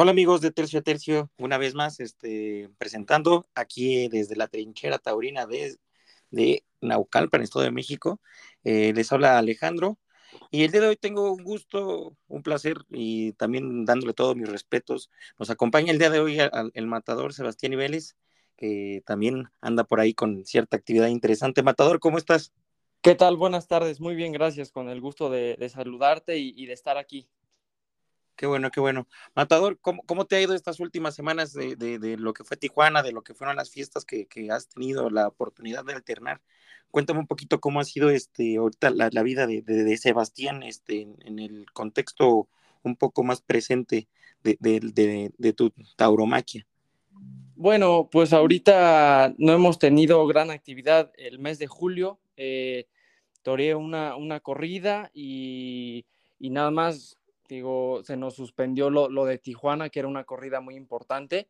Hola amigos de Tercio a Tercio, una vez más este, presentando aquí desde la trinchera taurina de, de Naucalpan, Estado de México. Eh, les habla Alejandro y el día de hoy tengo un gusto, un placer y también dándole todos mis respetos. Nos acompaña el día de hoy el matador Sebastián Ibeles, que también anda por ahí con cierta actividad interesante. Matador, ¿cómo estás? ¿Qué tal? Buenas tardes, muy bien, gracias, con el gusto de, saludarte y de estar aquí. Qué bueno, qué bueno. Matador, ¿cómo, cómo te ha ido estas últimas semanas de, de, lo que fue Tijuana, de lo que fueron las fiestas que, que, has tenido la oportunidad de alternar? Cuéntame un poquito cómo ha sido este ahorita la, vida de, de, Sebastián este, en, en, el contexto un poco más presente de, tu tauromaquia. Bueno, pues ahorita no hemos tenido gran actividad el mes de julio. Eh, toreé una, una corrida y, y nada más Se nos suspendió lo, de Tijuana, que era una corrida muy importante,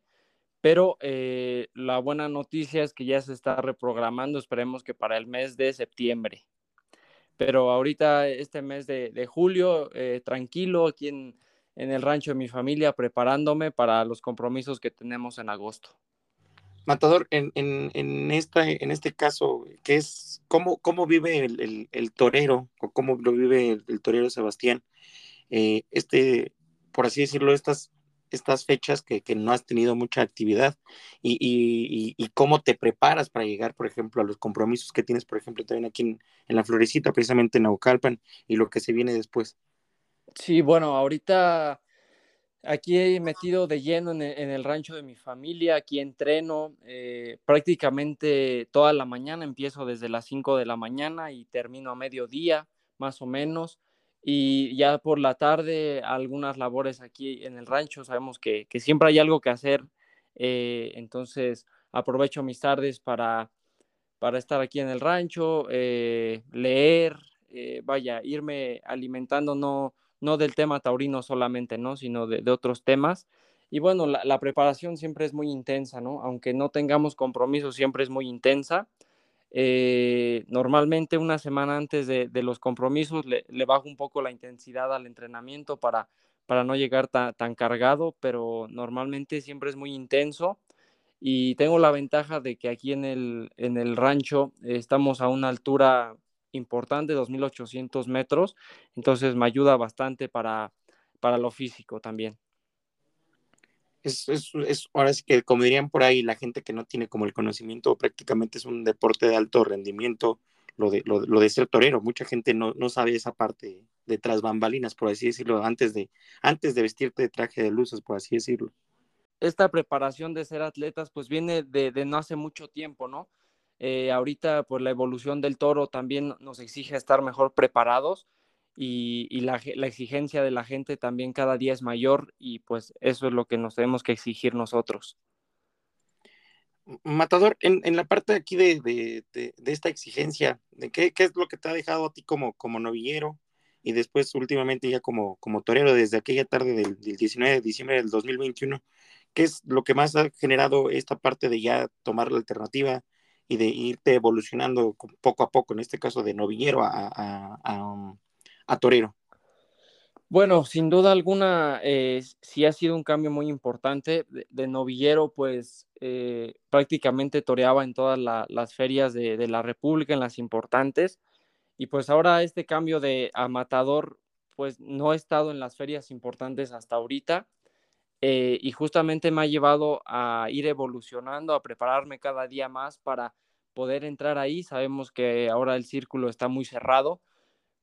pero eh, la buena noticia es que ya se está reprogramando, esperemos que para el mes de septiembre. Pero ahorita, este mes de, julio, eh, tranquilo aquí en, el rancho de mi familia, preparándome para los compromisos que tenemos en agosto. Matador, en, esta, en este caso, ¿qué es, cómo, cómo vive el, torero o cómo lo vive el torero Sebastián? Eh, este, por así decirlo, estas, estas fechas que, no has tenido mucha actividad y, cómo te preparas para llegar, por ejemplo, a los compromisos que tienes, por ejemplo, también aquí en, la Florecita, precisamente en Naucalpan, y lo que se viene después. Sí, bueno, ahorita aquí he metido de lleno en el, rancho de mi familia, aquí entreno eh, prácticamente toda la mañana, empiezo desde las 5 de la mañana y termino a mediodía, más o menos y ya por la tarde algunas labores aquí en el rancho. Sabemos que, siempre hay algo que hacer, eh, entonces aprovecho mis tardes para, para estar aquí en el rancho, eh, leer, eh, vaya, irme alimentando no, no del tema taurino solamente, ¿no? sino de, otros temas. Y bueno, la, la, preparación siempre es muy intensa, ¿no? Aunque no tengamos compromiso, siempre es muy intensa. Eh, normalmente una semana antes de, los compromisos le, bajo un poco la intensidad al entrenamiento para, para no llegar tan cargado, pero normalmente siempre es muy intenso. Y tengo la ventaja de que aquí en el, en el rancho estamos a una altura importante, 2.800 metros, entonces me ayuda bastante para, para lo físico también es, es, ahora sí que como dirían por ahí, la gente que no tiene como el conocimiento, prácticamente es un deporte de alto rendimiento, lo de, lo, de ser torero. Mucha gente no, no sabe esa parte de tras bambalinas, por así decirlo, antes de, antes de vestirte de traje de luces, por así decirlo. Esta preparación de ser atletas, pues viene de, de no hace mucho tiempo, ¿no? Eh, ahorita, pues la evolución del toro también nos exige estar mejor preparados y, la, exigencia de la gente también cada día es mayor y pues eso es lo que nos tenemos que exigir nosotros. Matador, en, la parte aquí de, esta exigencia, ¿de qué, es lo que te ha dejado a ti como, como novillero y después últimamente ya como, como torero desde aquella tarde del, 19 de diciembre del 2021? ¿Qué es lo que más ha generado esta parte de ya tomar la alternativa y de irte evolucionando poco a poco, en este caso de novillero a, a Torero? Bueno, sin duda alguna, eh, sí ha sido un cambio muy importante. De, novillero, pues eh, prácticamente toreaba en todas las ferias de, la República, en las importantes. Y pues ahora este cambio de amatador, pues no he estado en las ferias importantes hasta ahorita. Eh, y justamente me ha llevado a ir evolucionando, a prepararme cada día más para poder entrar ahí. Sabemos que ahora el círculo está muy cerrado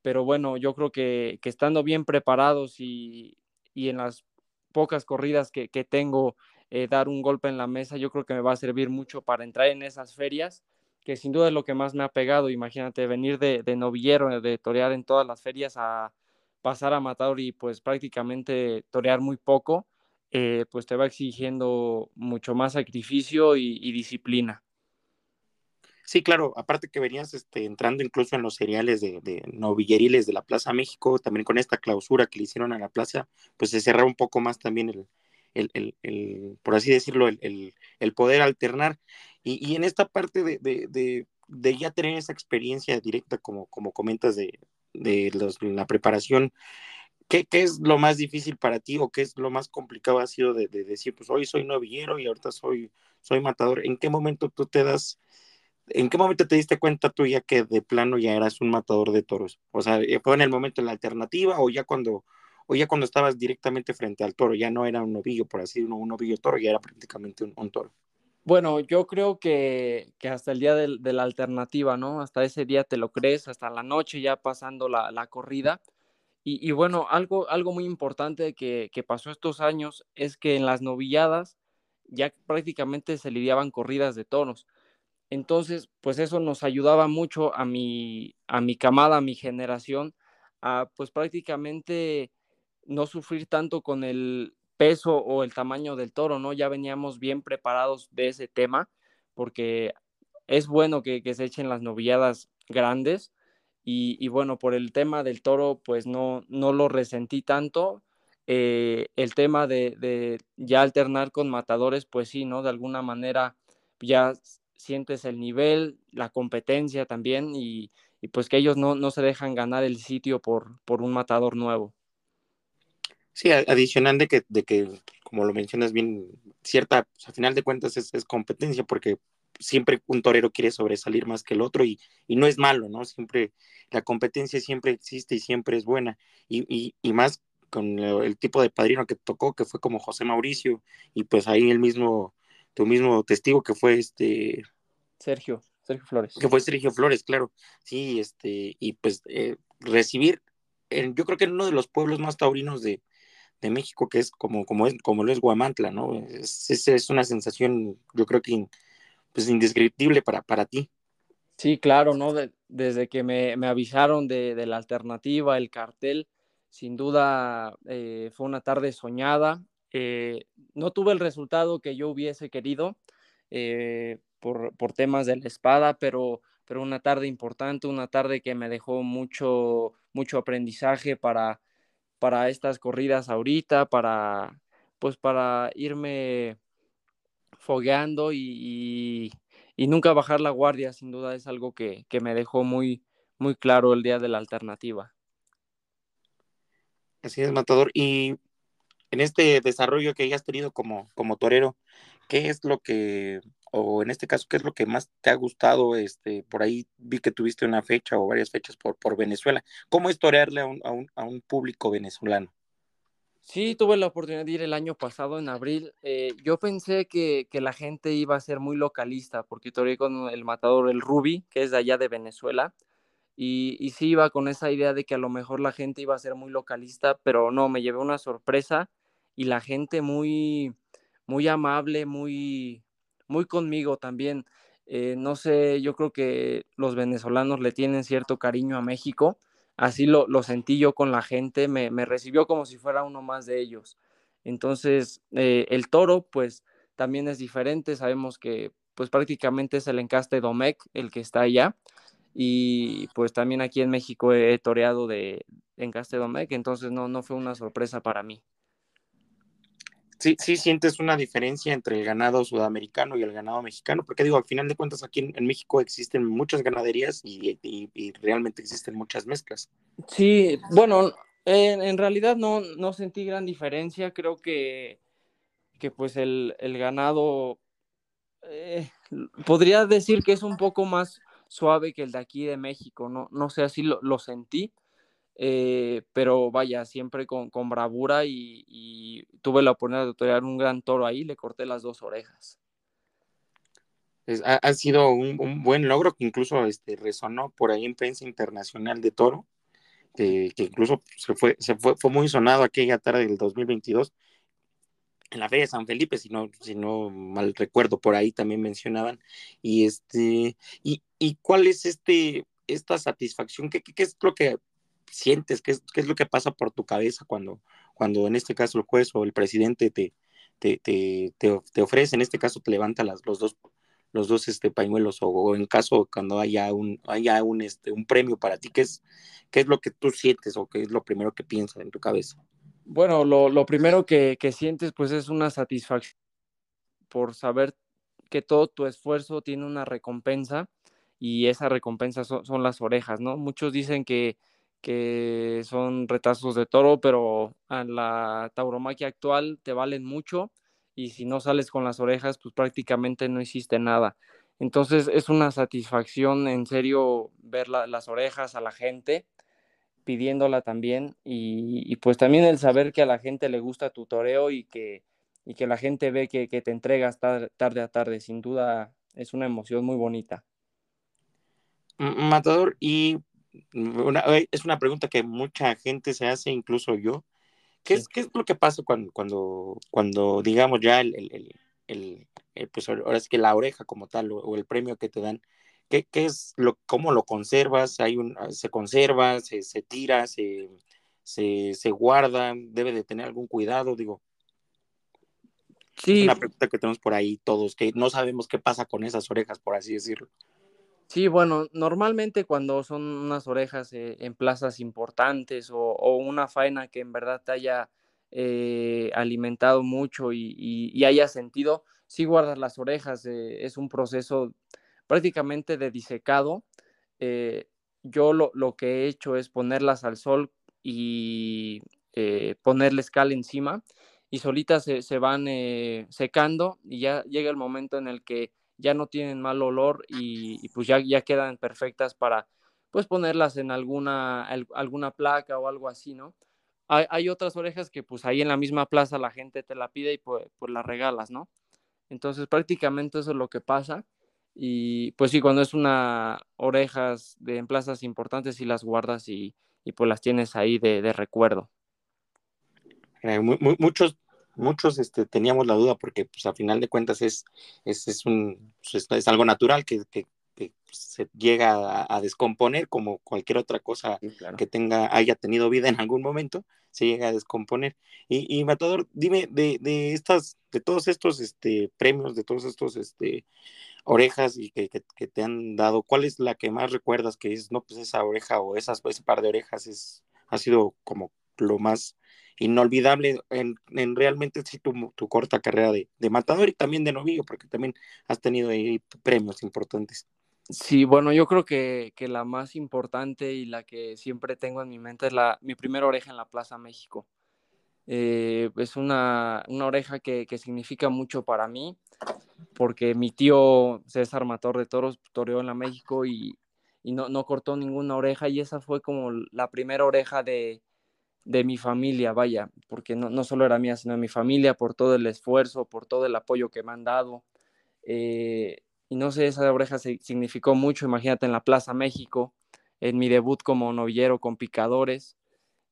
pero bueno, yo creo que, estando bien preparados y, en las pocas corridas que, tengo, eh, dar un golpe en la mesa, yo creo que me va a servir mucho para entrar en esas ferias, que sin duda es lo que más me ha pegado. Imagínate venir de, novillero, de torear en todas las ferias a pasar a matador y pues prácticamente torear muy poco, eh, pues te va exigiendo mucho más sacrificio y disciplina. Sí, claro, aparte que venías este, entrando incluso en los seriales de, de, novilleriles de la Plaza México, también con esta clausura que le hicieron a la plaza, pues se cerraba un poco más también el, el, el, el por así decirlo, el, poder alternar. Y, y, en esta parte de, de, de, ya tener esa experiencia directa, como, como comentas, de, de la preparación, ¿qué, es lo más difícil para ti o qué es lo más complicado ha sido de, decir, pues hoy soy novillero y ahorita soy, soy matador? ¿En qué momento tú te das, en qué momento te diste cuenta tú ya que de plano ya eras un matador de toros? O sea, ¿fue en el momento de la alternativa o ya cuando, o ya cuando estabas directamente frente al toro? Ya no era un novillo, por así decirlo, un novillo toro, ya era prácticamente un, toro. Bueno, yo creo que, hasta el día de, la alternativa, ¿no? Hasta ese día te lo crees, hasta la noche ya pasando la, la corrida y, bueno, algo, algo muy importante que, pasó estos años es que en las novilladas ya prácticamente se lidiaban corridas de toros. Entonces, pues eso nos ayudaba mucho a mi, a mi camada, a mi generación, a pues prácticamente no sufrir tanto con el peso o el tamaño del toro, ¿no? Ya veníamos bien preparados de ese tema, porque es bueno que, se echen las novilladas grandes, y, bueno, por el tema del toro, pues no, no lo resentí tanto. Eh, el tema de, ya alternar con matadores, pues sí, ¿no? De alguna manera ya sientes el nivel, la competencia también y, pues que ellos no, se dejan ganar el sitio por, por un matador nuevo. Sí, adicional de que, de que, como lo mencionas bien, cierta, a final de cuentas es, es competencia porque siempre un torero quiere sobresalir más que el otro y, no es malo, ¿no? Siempre la competencia siempre existe y siempre es buena y, más con el tipo de padrino que tocó, que fue como José Mauricio y pues ahí el mismo, tu mismo testigo que fue este... Sergio, Sergio Flores. Que fue Sergio Flores, claro, sí, este, y pues eh, recibir, yo creo que en uno de los pueblos más taurinos de, México, que es como, como, es, como lo es Guamantla, ¿no? Es, es, una sensación, yo creo que pues indescriptible para, para ti. Sí, claro, ¿no? desde que me, avisaron de, la alternativa, el cartel, sin duda eh, fue una tarde soñada. Eh, no tuve el resultado que yo hubiese querido eh, por, temas de la espada, pero, pero una tarde importante, una tarde que me dejó mucho, mucho aprendizaje para, para estas corridas ahorita, para, pues para irme fogueando y, nunca bajar la guardia, sin duda es algo que, me dejó muy, muy claro el día de la alternativa. Así es, Matador. Y en este desarrollo que hayas tenido como, como torero, ¿qué es lo que, o en este caso, qué es lo que más te ha gustado? Este, por ahí vi que tuviste una fecha o varias fechas por, por Venezuela. ¿Cómo es torearle a un, a un público venezolano? Sí, tuve la oportunidad de ir el año pasado, en abril. Eh, yo pensé que, la gente iba a ser muy localista, porque toreé con el matador, el Ruby, que es de allá de Venezuela, y, y sí iba con esa idea de que a lo mejor la gente iba a ser muy localista, pero no, me llevé una sorpresa y la gente muy, muy amable, muy, muy conmigo también. Eh, no sé, yo creo que los venezolanos le tienen cierto cariño a México así lo, sentí yo con la gente, me, recibió como si fuera uno más de ellos. Entonces, eh, el toro, pues también es diferente, sabemos que pues prácticamente es el encaste Domecq el que está allá, y pues también aquí en México he toreado de encaste Domecq, entonces no, no fue una sorpresa para mí. Sí, sí sientes una diferencia entre el ganado sudamericano y el ganado mexicano, porque digo, al final de cuentas aquí en, México existen muchas ganaderías y, realmente existen muchas mezclas. Sí, bueno, en, realidad no, no, sentí gran diferencia, creo que, que pues el, ganado, eh, podría decir que es un poco más suave que el de aquí de México, no, no sé, así lo, lo sentí eh, pero vaya, siempre con, bravura y, tuve la oportunidad de torear un gran toro ahí, le corté las dos orejas. ha, sido un, buen logro que incluso este, resonó por ahí en prensa internacional de toro, que, incluso se, fue, se fue, fue muy sonado aquella tarde del 2022 en la feria de San Felipe, si no, si no mal recuerdo, por ahí también mencionaban. Y este, y, y cuál es este, esta satisfacción, ¿Qué, qué, es lo que sientes? ¿Qué es, qué es lo que pasa por tu cabeza cuando, cuando en este caso el juez o el presidente te, te, te, te, ofrece, en este caso te levanta las, los dos, los dos este, pañuelos o, en caso cuando haya un, haya un, este, un premio para ti, ¿qué es, ¿qué es lo que tú sientes o qué es lo primero que piensas en tu cabeza? Bueno, lo, primero que, sientes pues es una satisfacción por saber que todo tu esfuerzo tiene una recompensa y esa recompensa son, las orejas, ¿no? Muchos dicen que, que son retazos de toro, pero a la tauromaquia actual te valen mucho y si no sales con las orejas, pues prácticamente no hiciste nada. Entonces es una satisfacción en serio ver las orejas a la gente pidiéndola también y, pues también el saber que a la gente le gusta tu toreo y que, y que la gente ve que, te entregas tarde a tarde, sin duda es una emoción muy bonita. Matador, y es una pregunta que mucha gente se hace, incluso yo. ¿Qué, es, ¿qué es lo que pasa cuando, cuando, cuando digamos, ya el, el, el, pues ahora es que la oreja como tal o, el premio que te dan, ¿qué, qué es lo, cómo lo conservas? ¿Hay un, ¿Se conserva? ¿Se, se tira? Se, se, se, guarda? ¿Debe de tener algún cuidado? Digo. Sí. Es una pregunta que tenemos por ahí todos, que no sabemos qué pasa con esas orejas, por así decirlo. Sí, bueno, normalmente cuando son unas orejas eh, en plazas importantes o, una faena que en verdad te haya eh, alimentado mucho y, haya sentido, sí guardas las orejas. Eh, es un proceso prácticamente de disecado. yo lo, lo, que he hecho es ponerlas al sol y ponerles cal encima y solitas se, se van secando y ya llega el momento en el que ya no tienen mal olor y, pues ya, ya quedan perfectas para pues ponerlas en alguna, alguna placa o algo así, ¿no? Hay, otras orejas que pues ahí en la misma plaza la gente te la pide y pues, pues las regalas, ¿no? Entonces prácticamente eso es lo que pasa. Y pues sí, cuando es una orejas de, en plazas importantes, sí las guardas y, pues las tienes ahí de, recuerdo. Eh, muchos muchos este, teníamos la duda porque pues a final de cuentas es, es, es un, pues, es, algo natural que, que, se llega a, descomponer como cualquier otra cosa que tenga, haya tenido vida en algún momento, se llega a descomponer. Y, y Matador, dime de, de, estas, de todos estos este, premios, de todos estos este, orejas y que, que, te han dado, ¿cuál es la que más recuerdas que es, no, pues esa oreja o esas, ese par de orejas es, ha sido como lo más inolvidable en, en realmente tu, tu, corta carrera de, de, matador y también de novillo, porque también has tenido premios importantes. Sí, bueno, yo creo que, que, la más importante y la que siempre tengo en mi mente es la, mi primera oreja en la Plaza México. Eh, es una, una oreja que, que, significa mucho para mí, porque mi tío César Mator de Toros toreó en la México y, y no, no cortó ninguna oreja y esa fue como la primera oreja de, de mi familia, vaya, porque no, no, solo era mía, sino de mi familia, por todo el esfuerzo, por todo el apoyo que me han dado. Eh, y no sé, esa oreja significó mucho, imagínate en la Plaza México, en mi debut como novillero con picadores,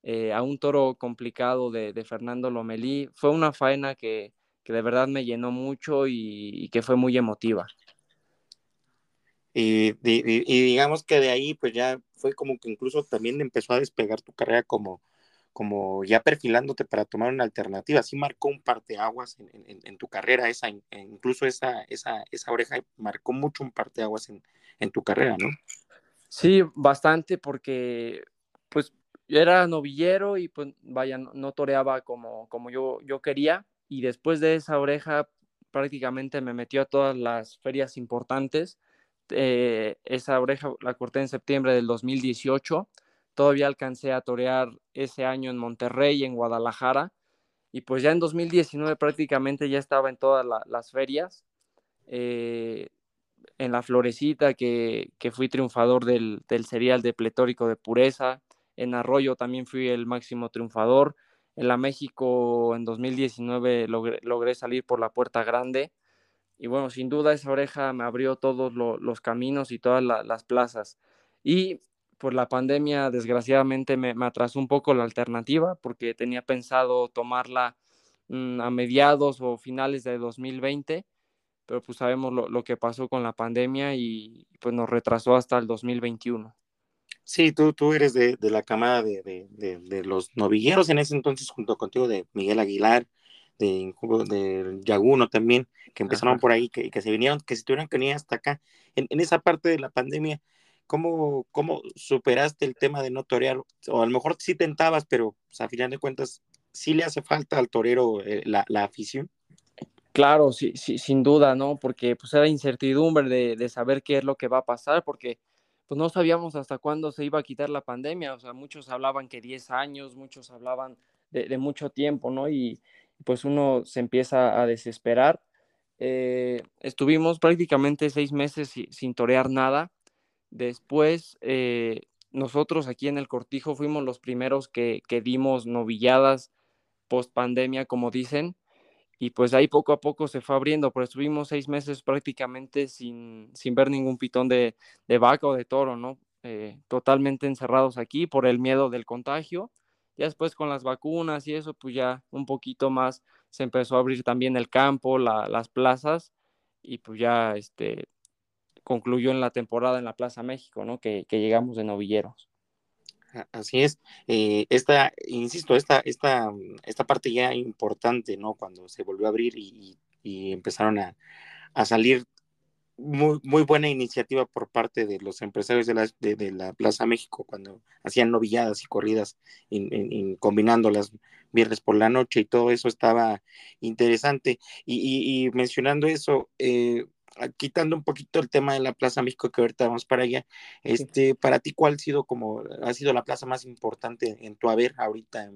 eh, a un toro complicado de, de, Fernando Lomelí. Fue una faena que, que de verdad me llenó mucho y, y que fue muy emotiva. Y, y, y, digamos que de ahí, pues ya fue como que incluso también empezó a despegar tu carrera como, como ya perfilándote para tomar una alternativa. Sí marcó un parteaguas en, en, en tu carrera, esa, incluso esa, esa, esa oreja marcó mucho un parteaguas en, en tu carrera, ¿no? Sí, bastante, porque era novillero y pues vaya, no, toreaba como, como yo, yo quería. Y después de esa oreja prácticamente me metió a todas las ferias importantes. Eh, esa oreja la corté en septiembre del 2018 Todavía alcancé a torear ese año en Monterrey, en Guadalajara, y pues ya en 2019 prácticamente ya estaba en todas las ferias. Eh, en la Florecita, que, fui triunfador del, del, serial de pletórico de pureza. En Arroyo también fui el máximo triunfador. En la México en 2019 logré, salir por la puerta grande. Y bueno, sin duda esa oreja me abrió todos los caminos y todas las plazas. Y por la pandemia desgraciadamente me, atrasó un poco la alternativa porque tenía pensado tomarla mm, a mediados o finales de 2020, pero pues sabemos lo, que pasó con la pandemia y pues nos retrasó hasta el 2021. Sí, tú, tú eres de, la camada de, los novilleros en ese entonces, junto contigo, de Miguel Aguilar, de, de Yaguno también, que empezaron por ahí, que, que se vinieron, que se tuvieron que venir hasta acá. En, en, esa parte de la pandemia, ¿Cómo, ¿Cómo superaste el tema de no torear? O a lo mejor sí tentabas, pero pues, a final de cuentas, ¿sí le hace falta al torero eh, la, la, afición? Claro, sí, sí, sin duda, ¿no? Porque pues era incertidumbre de, de, saber qué es lo que va a pasar, porque pues no sabíamos hasta cuándo se iba a quitar la pandemia, o sea, muchos hablaban que 10 años, muchos hablaban de, mucho tiempo, ¿no? Y pues uno se empieza a desesperar. Eh, estuvimos prácticamente seis meses sin, torear nada. Después, eh, nosotros aquí en el Cortijo fuimos los primeros que, que dimos novilladas post pandemia, como dicen, y pues ahí poco a poco se fue abriendo, pero estuvimos seis meses prácticamente sin, sin ver ningún pitón de, de, vaca o de toro, ¿no? Eh, totalmente encerrados aquí por el miedo del contagio. Ya después con las vacunas y eso, pues ya un poquito más se empezó a abrir también el campo, las plazas, y pues ya este, concluyó en la temporada en la Plaza México, ¿no? Que, que llegamos de novilleros. Así es. Eh, esta, insisto, esta, esta, esta parte ya importante, ¿no? Cuando se volvió a abrir y, empezaron a, salir muy, muy buena iniciativa por parte de los empresarios de la, de, la Plaza México cuando hacían novilladas y corridas, in, combinándolas viernes por la noche y todo eso estaba interesante. Y, mencionando eso, eh, quitando un poquito el tema de la Plaza México, que ahorita vamos para allá, este, para ti, ¿cuál ha sido como, ha sido la plaza más importante en tu haber ahorita?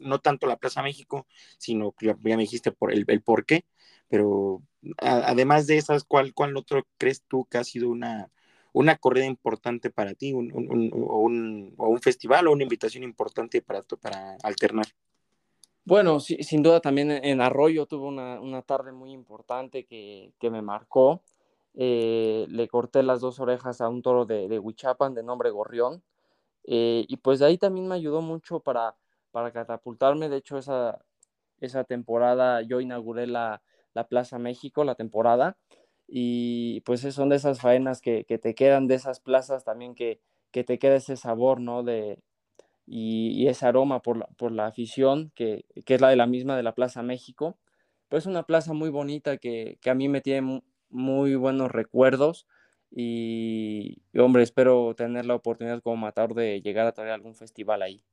No tanto la Plaza México, sino, ya me dijiste por el, el por qué, pero además de esas, ¿cuál, ¿cuál otro crees tú que ha sido una, una corrida importante para ti, un, un, o, un, o un festival o una invitación importante para, para alternar? Bueno, sin duda también en Arroyo tuve una, tarde muy importante que, me marcó. Eh, le corté las dos orejas a un toro de, de Huichapan de nombre Gorrión. Eh, y pues de ahí también me ayudó mucho para, para catapultarme. De hecho, esa, esa temporada yo inauguré la, Plaza México, la temporada. Y pues son de esas faenas que, te quedan, de esas plazas también que, que te queda ese sabor, ¿no? De, y, ese aroma por la, por la afición, que, que, es la de la misma de la Plaza México. Pues es una plaza muy bonita que, que a mí me tiene muy buenos recuerdos y, hombre, espero tener la oportunidad como matador de llegar a traer algún festival ahí.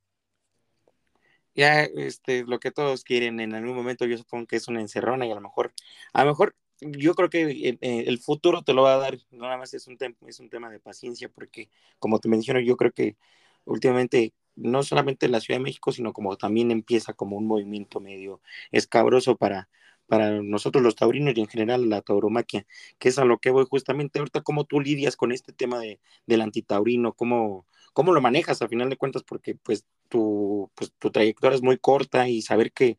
Ya, este, lo que todos quieren en algún momento, yo supongo que es una encerrona y a lo mejor, a lo mejor yo creo que eh, eh, el futuro te lo va a dar, nada más es un, es un tema de paciencia, porque como te menciono, yo creo que últimamente no solamente en la Ciudad de México, sino como también empieza como un movimiento medio escabroso para, para nosotros los taurinos y en general la tauromaquia, que es a lo que voy justamente ahorita, cómo tú lidias con este tema de, del antitaurino, cómo, cómo lo manejas a final de cuentas, porque pues tu, pues, tu trayectoria es muy corta y saber que,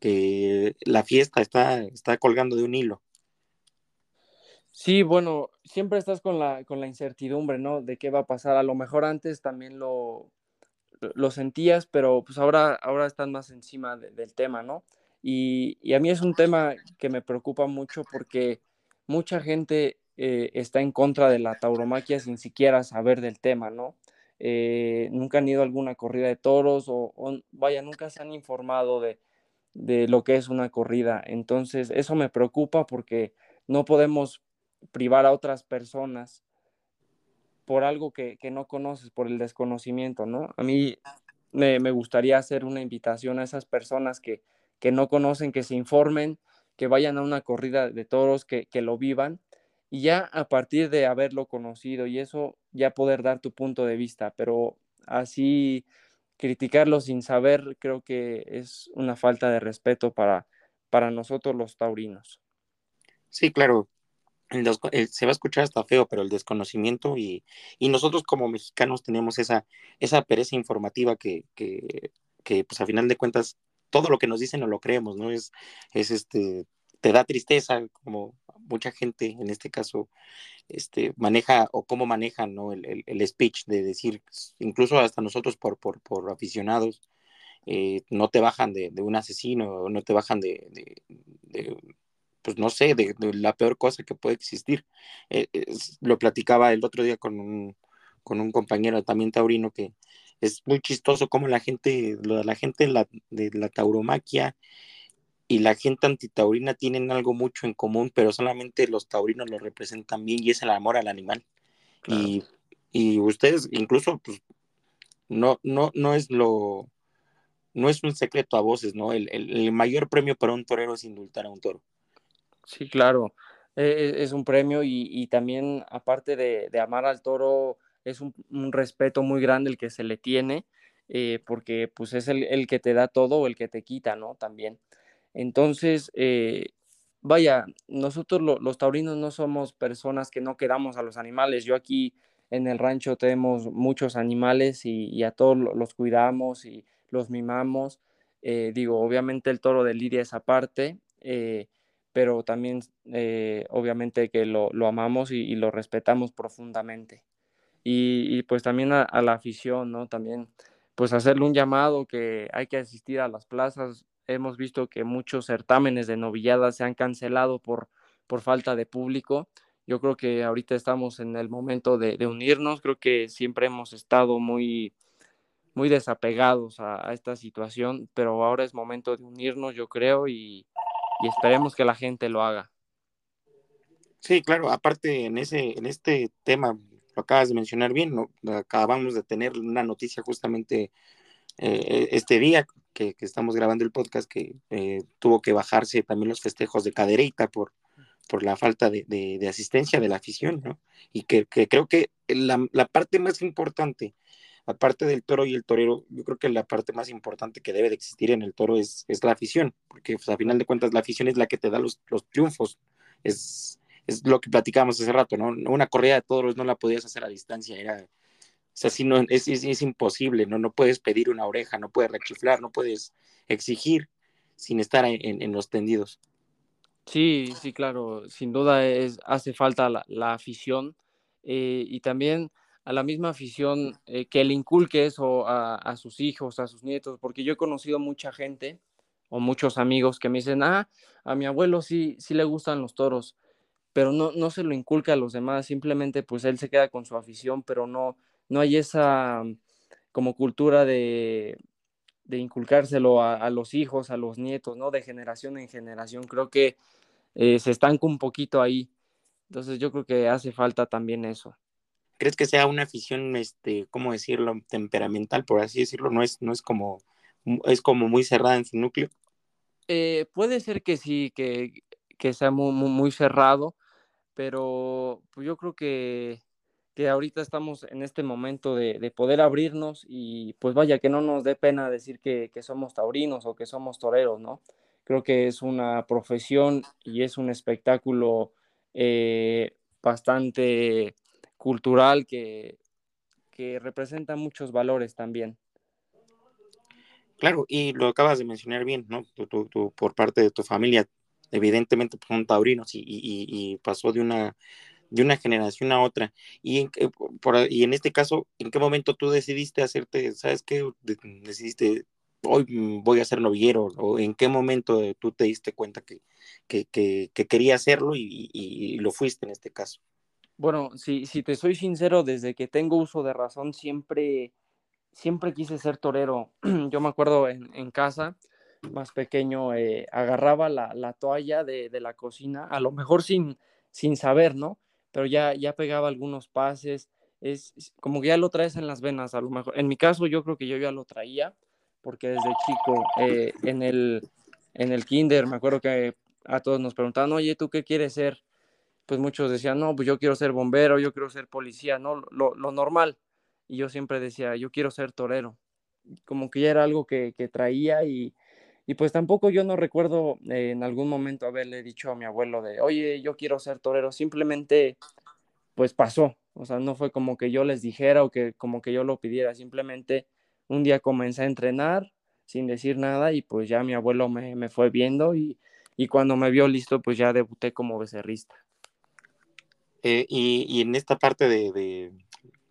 que la fiesta está, está colgando de un hilo. Sí, bueno, siempre estás con la, con la incertidumbre, ¿no? De qué va a pasar. A lo mejor antes también lo, lo sentías, pero pues ahora, ahora están más encima del tema, ¿no? Y, y, a mí es un tema que me preocupa mucho porque mucha gente eh, está en contra de la tauromaquia sin siquiera saber del tema, ¿no? Eh, nunca han ido a alguna corrida de toros o, vaya, nunca se han informado de, de lo que es una corrida. Entonces, eso me preocupa porque no podemos privar a otras personas por algo que, no conoces, por el desconocimiento, ¿no? A mí me, gustaría hacer una invitación a esas personas que, que, no conocen, que se informen, que vayan a una corrida de toros, que, que lo vivan y ya a partir de haberlo conocido y eso ya poder dar tu punto de vista, pero así criticarlo sin saber creo que es una falta de respeto para, para nosotros los taurinos. Sí, claro, se va a escuchar hasta feo, pero el desconocimiento y, nosotros como mexicanos tenemos esa, esa pereza informativa que, que, pues a final de cuentas, todo lo que nos dicen no lo creemos, ¿no? Es, es este, te da tristeza, como mucha gente en este caso este, maneja o cómo manejan ¿no? el, el, speech de decir, incluso hasta nosotros por, por, por aficionados, eh, no te bajan de, de, un asesino, no te bajan de pues no sé, de, la peor cosa que puede existir. Eh, lo platicaba el otro día con un, con un compañero también taurino que es muy chistoso como la gente, la gente de la, de la tauromaquia y la gente antitaurina tienen algo mucho en común, pero solamente los taurinos lo representan bien y es el amor al animal. Y, y, ustedes incluso, pues, no, no, no es lo, no es un secreto a voces, ¿no? El, el, el mayor premio para un torero es indultar a un toro. Sí, claro, e, e, es un premio y, también aparte de, amar al toro, es un, respeto muy grande el que se le tiene, eh, porque pues es el, que te da todo o el que te quita, ¿no? También. Entonces, eh, vaya, nosotros los taurinos no somos personas que no quedamos a los animales. Yo aquí en el rancho tenemos muchos animales y, a todos los cuidamos y los mimamos. Eh, digo, obviamente el toro de Lidia es aparte, pero también obviamente que lo, amamos y, lo respetamos profundamente y, pues también a, la afición, ¿no? También pues hacerle un llamado que hay que asistir a las plazas. Hemos visto que muchos certámenes de novilladas se han cancelado por, por falta de público. Yo creo que ahorita estamos en el momento de, unirnos. Creo que siempre hemos estado muy, muy desapegados a, esta situación, pero ahora es momento de unirnos, yo creo, y, y esperemos que la gente lo haga. Sí, claro, aparte en ese, en este tema acabas de mencionar bien, ¿no? acabamos de tener una noticia justamente eh, este día que, estamos grabando el podcast que eh, tuvo que bajarse también los festejos de Cadereyta por, por la falta de, asistencia de la afición, ¿no? Y que, creo que la, parte más importante, aparte del toro y el torero, yo creo que la parte más importante que debe de existir en el toro es, es la afición, porque pues, a final de cuentas la afición es la que te da los, los triunfos, es, es lo que platicábamos hace rato, ¿no? Una corrida de toros no la podías hacer a distancia, era, o si no, es, es, imposible, ¿no? No puedes pedir una oreja, no puedes rechiflar, no puedes exigir sin estar en, los tendidos. Sí, sí, claro, sin duda es, hace falta la, afición eh, y también a la misma afición eh, que le inculque eso a, a, sus hijos, a sus nietos, porque yo he conocido mucha gente o muchos amigos que me dicen, ah, a mi abuelo sí, sí le gustan los toros, pero no, no se lo inculca a los demás, simplemente pues él se queda con su afición, pero no, no hay esa mm, como cultura de, de inculcárselo a, los hijos, a los nietos, ¿no? De generación en generación. Creo que eh, se estanca un poquito ahí. Entonces yo creo que hace falta también eso. ¿Crees que sea una afición, este, cómo decirlo, temperamental, por así decirlo? No es, no es como, es como muy cerrada en su núcleo. Eh, puede ser que sí, que, que sea muy, muy cerrado, pero pues yo creo que, que ahorita estamos en este momento de, poder abrirnos y pues vaya que no nos dé pena decir que, somos taurinos o que somos toreros, ¿no? Creo que es una profesión y es un espectáculo eh, bastante cultural que, que representa muchos valores también. Claro, y lo acabas de mencionar bien, ¿no? Tú, por parte de tu familia evidentemente pues, son taurinos y, pasó de una, de una generación a otra. Y en, por, y en este caso, ¿en qué momento tú decidiste hacerte, sabes qué, decidiste, hoy voy a ser novillero? ¿O en qué momento tú te diste cuenta que, que, que, quería hacerlo y, lo fuiste en este caso? Bueno, si, si te soy sincero, desde que tengo uso de razón, siempre, siempre quise ser torero. Yo me acuerdo en, en casa, más pequeño eh, agarraba la, toalla de, la cocina, a lo mejor sin, sin saber, ¿no? Pero ya, ya pegaba algunos pases, es como que ya lo traes en las venas, a lo mejor. En mi caso yo creo que yo ya lo traía, porque desde chico eh, en, el, en el kinder me acuerdo que a todos nos preguntaban, oye, ¿tú qué quieres ser? Pues muchos decían, no, pues yo quiero ser bombero, yo quiero ser policía, ¿no? Lo, lo normal. Y yo siempre decía, yo quiero ser torero. Como que ya era algo que, que traía y, y pues tampoco yo no recuerdo eh, en algún momento haberle dicho a mi abuelo de, oye, yo quiero ser torero, simplemente pues pasó, o sea, no fue como que yo les dijera o que como que yo lo pidiera, simplemente un día comencé a entrenar sin decir nada y pues ya mi abuelo me, fue viendo y, cuando me vio listo pues ya debuté como becerrista. Eh, y, en esta parte de,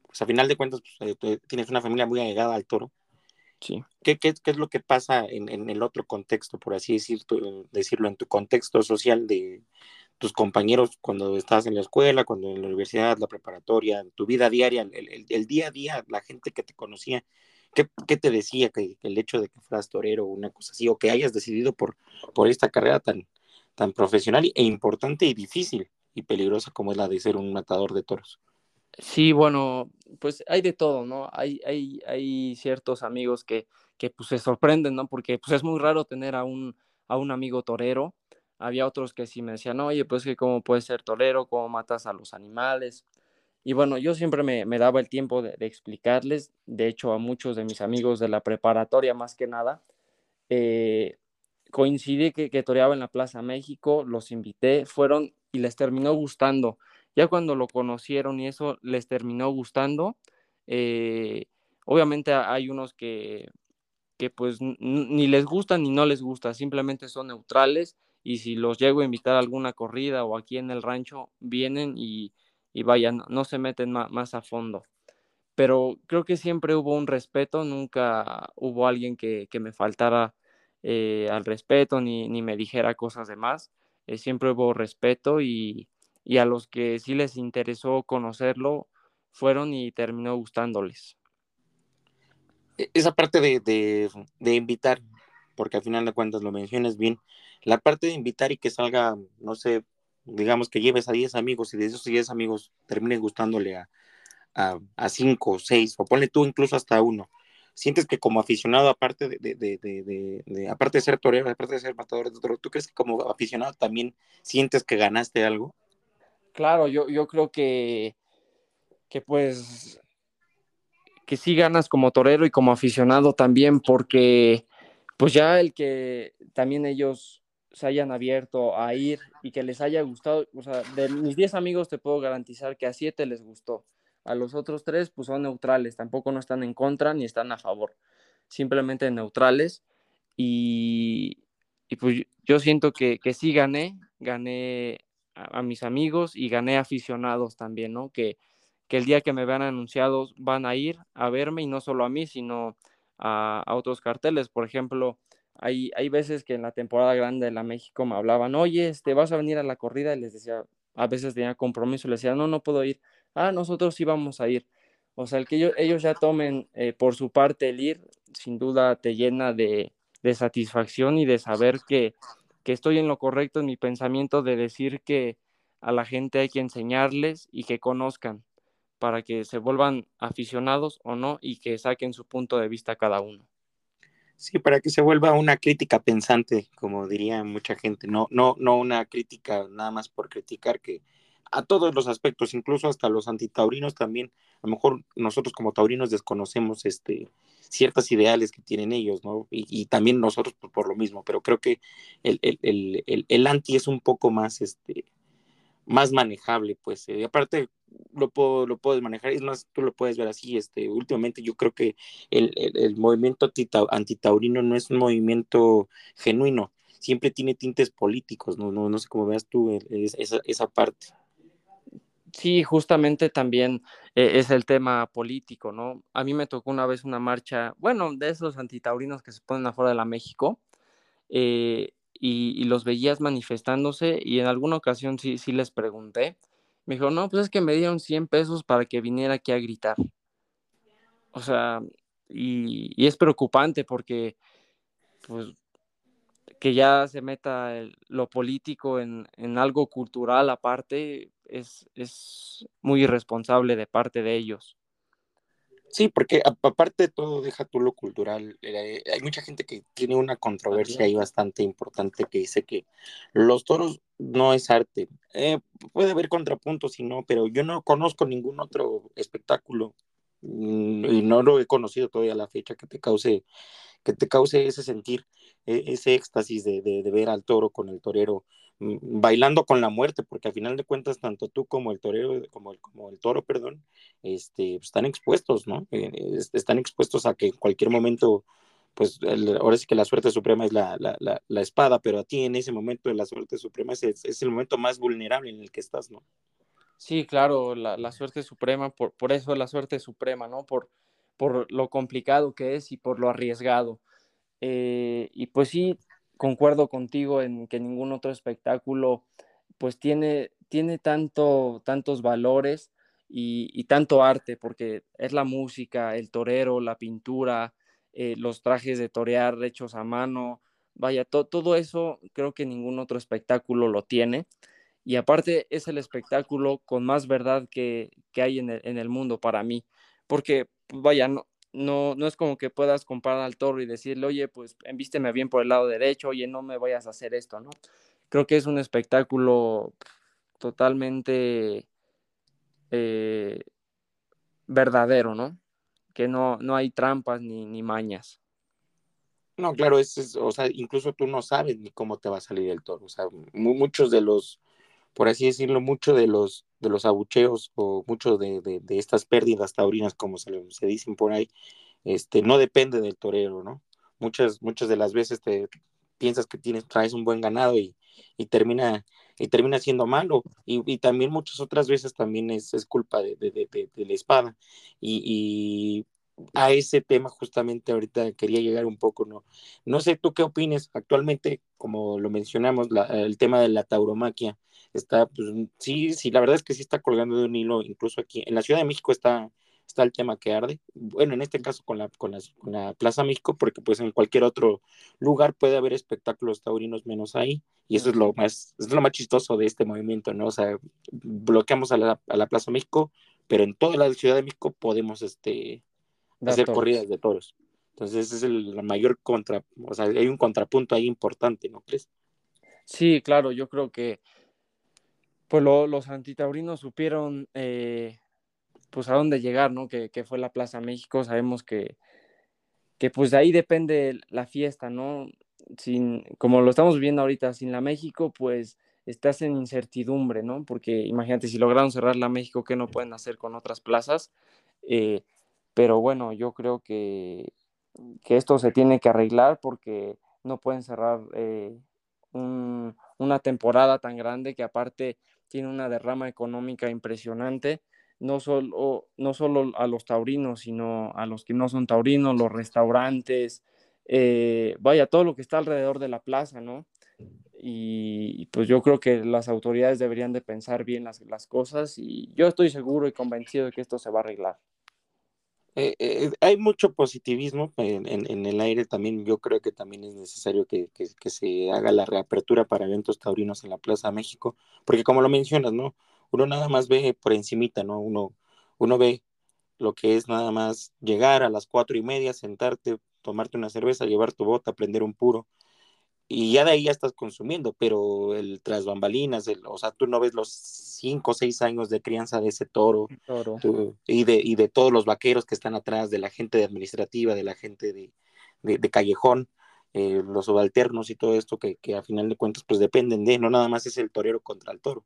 pues a final de cuentas pues, eh, tienes una familia muy allegada al toro. Sí. ¿Qué, qué, qué es lo que pasa en, en, el otro contexto, por así decir, decirlo, en tu contexto social de tus compañeros cuando estás en la escuela, cuando en la universidad, la preparatoria, en tu vida diaria, el, el, día a día, la gente que te conocía, ¿qué, qué te decía que el hecho de que fueras torero o una cosa así, o que hayas decidido por, por esta carrera tan, tan profesional e importante y difícil y peligrosa como es la de ser un matador de toros? Sí, bueno, pues hay de todo, ¿no? Hay, hay, hay ciertos amigos que, que pues se sorprenden, ¿no? Porque pues es muy raro tener a un, a un amigo torero. Había otros que sí me decían, oye, pues que cómo puedes ser torero, cómo matas a los animales. Y bueno, yo siempre me, daba el tiempo de, explicarles, de hecho a muchos de mis amigos de la preparatoria más que nada, eh, coincidí que, que toreaba en la Plaza México, los invité, fueron y les terminó gustando. Ya cuando lo conocieron y eso les terminó gustando, eh, obviamente hay unos que, que pues ni les gusta ni no les gusta, simplemente son neutrales y si los llego a invitar a alguna corrida o aquí en el rancho, vienen y, vayan, no se meten más, a fondo. Pero creo que siempre hubo un respeto, nunca hubo alguien que, me faltara eh, al respeto ni, me dijera cosas de más. Siempre hubo respeto y, a los que sí les interesó conocerlo, fueron y terminó gustándoles. E, esa parte de, de invitar, porque al final de cuentas lo mencionas bien, la parte de invitar y que salga, no sé, digamos que lleves a 10 amigos y de esos 10 amigos terminen gustándole a, a, 5 o 6, o ponle tú incluso hasta uno. Sientes que como aficionado, aparte de, de, de, aparte de ser torero, aparte de ser matador de toro, ¿tú crees que como aficionado también sientes que ganaste algo? Claro, yo, yo creo que, que pues que sí ganas como torero y como aficionado también, porque pues ya el que también ellos se hayan abierto a ir y que les haya gustado, o sea, de mis 10 amigos te puedo garantizar que a 7 les gustó. A los otros 3 pues son neutrales, tampoco no están en contra ni están a favor, simplemente neutrales. Y, pues yo siento que, que sí gané, gané a, mis amigos y gané aficionados también, ¿no? Que, que el día que me vean anunciados van a ir a verme y no solo a mí, sino a, a otros carteles. Por ejemplo, hay, hay veces que en la temporada grande de la México me hablaban, oye, este, vas a venir a la corrida, y les decía, a veces tenía compromiso, les decía, no, no puedo ir. Ah, nosotros sí vamos a ir. O sea, el que ellos, ellos ya tomen eh, por su parte el ir, sin duda te llena de, de satisfacción y de saber que, que estoy en lo correcto en mi pensamiento de decir que a la gente hay que enseñarles y que conozcan para que se vuelvan aficionados o no y que saquen su punto de vista cada uno. Sí, para que se vuelva una crítica pensante, como diría mucha gente, no, no, no una crítica nada más por criticar, que a todos los aspectos, incluso hasta los antitaurinos también, a lo mejor nosotros como taurinos desconocemos este, ciertas ideales que tienen ellos, ¿no? Y, también nosotros por, lo mismo, pero creo que el, el, el, el, anti es un poco más, este, más manejable, pues, eh, aparte lo, puedo, lo puedes manejar, es más, tú lo puedes ver así, este, últimamente yo creo que el, movimiento antitaurino no es un movimiento genuino, siempre tiene tintes políticos, no, no, no sé cómo veas tú esa, esa parte. Sí, justamente también eh, es el tema político, ¿no? A mí me tocó una vez una marcha, bueno, de esos antitaurinos que se ponen afuera de la México, eh, y, los veías manifestándose y en alguna ocasión sí, sí les pregunté, me dijo, no, pues es que me dieron 100 pesos para que viniera aquí a gritar. O sea, y, es preocupante porque, pues, que ya se meta lo político en, algo cultural aparte es, es muy irresponsable de parte de ellos. Sí, porque aparte de todo, deja tú lo cultural. Eh, hay mucha gente que tiene una controversia ahí bastante importante que dice que los toros no es arte. Eh, puede haber contrapuntos y no, pero yo no conozco ningún otro espectáculo mm, y no lo he conocido todavía a la fecha que te cause, que te cause ese sentir, e, ese éxtasis de, de ver al toro con el torero Mm, bailando con la muerte, porque al final de cuentas tanto tú como el torero, como el, como el toro, perdón, este, pues, están expuestos, ¿no? Eh, están expuestos a que en cualquier momento, pues ahora sí que la suerte suprema es la, la, la, espada, pero a ti en ese momento de la suerte suprema es, es, el momento más vulnerable en el que estás, ¿no? Sí, claro, la, suerte suprema, por, por eso es la suerte suprema, ¿no? Por, por lo complicado que es y por lo arriesgado. Eh, y pues sí, concuerdo contigo en que ningún otro espectáculo pues tiene, tiene tanto, tantos valores y, tanto arte, porque es la música, el torero, la pintura, eh, los trajes de torear hechos a mano, vaya, todo eso creo que ningún otro espectáculo lo tiene. Y aparte es el espectáculo con más verdad que, hay en el, en el, mundo para mí, porque vaya, no, no, no es como que puedas comparar al toro y decirle, oye, pues envísteme bien por el lado derecho, oye, no me vayas a hacer esto, ¿no? Creo que es un espectáculo totalmente eh, verdadero, ¿no? Que no, no hay trampas ni, ni mañas. No, claro, es, o sea, incluso tú no sabes ni cómo te va a salir el toro. O sea, muchos de los, por así decirlo, muchos de los, de los abucheos o muchos de, de, estas pérdidas taurinas, como se, se, dicen por ahí, este, no depende del torero, ¿no? Muchas, muchas de las veces te piensas que tienes, traes un buen ganado y, y termina y termina siendo malo. Y, también muchas otras veces también es, es culpa de, de, la espada. Y, y, a ese tema justamente ahorita quería llegar un poco, ¿no? No sé tú qué opines actualmente, como lo mencionamos, el tema de la tauromaquia está, pues sí, sí, la verdad es que sí está colgando de un hilo, incluso aquí en la Ciudad de México está, está el tema que arde, bueno, en este caso con la, con, la, con la Plaza México, porque pues en cualquier otro lugar puede haber espectáculos taurinos menos ahí, y eso es lo más, es lo más chistoso de este movimiento, ¿no? O sea, bloqueamos a la, a la Plaza México, pero en toda la Ciudad de México podemos, este, hacer toros. corridas de toros. Entonces ese es el la mayor contra, o sea, hay un contrapunto ahí importante, ¿no crees? Sí, claro, yo creo que pues lo, los antitaurinos supieron eh, pues a dónde llegar, ¿no? Que, que, fue la Plaza México, sabemos que, que pues de ahí depende la fiesta, ¿no? Sin, como lo estamos viendo ahorita, sin la México, pues estás en incertidumbre, ¿no? Porque imagínate, si lograron cerrar la México, ¿qué no pueden hacer con otras plazas? Eh, pero bueno, yo creo que, que, esto se tiene que arreglar porque no pueden cerrar eh, un, una temporada tan grande que aparte tiene una derrama económica impresionante, no solo, no solo a los taurinos, sino a los que no son taurinos, los restaurantes, eh, vaya, todo lo que está alrededor de la plaza, ¿no? Y pues yo creo que las autoridades deberían de pensar bien las, las cosas y yo estoy seguro y convencido de que esto se va a arreglar. Eh, eh, hay mucho positivismo en, en, en, el aire también. Yo creo que también es necesario que, que, que, se haga la reapertura para eventos taurinos en la Plaza México, porque como lo mencionas, ¿no? Uno nada más ve por encimita, ¿no? Uno, uno ve lo que es nada más llegar a las cuatro y media, sentarte, tomarte una cerveza, llevar tu bota, prender un puro, y ya de ahí ya estás consumiendo, pero el tras bambalinas, el, o sea, tú no ves los cinco o seis años de crianza de ese toro, toro. Tú, y, de, y de todos los vaqueros que están atrás, de la gente de administrativa, de la gente de, de, de callejón, eh, los subalternos y todo esto que, que, a final de cuentas pues dependen de, no nada más es el torero contra el toro.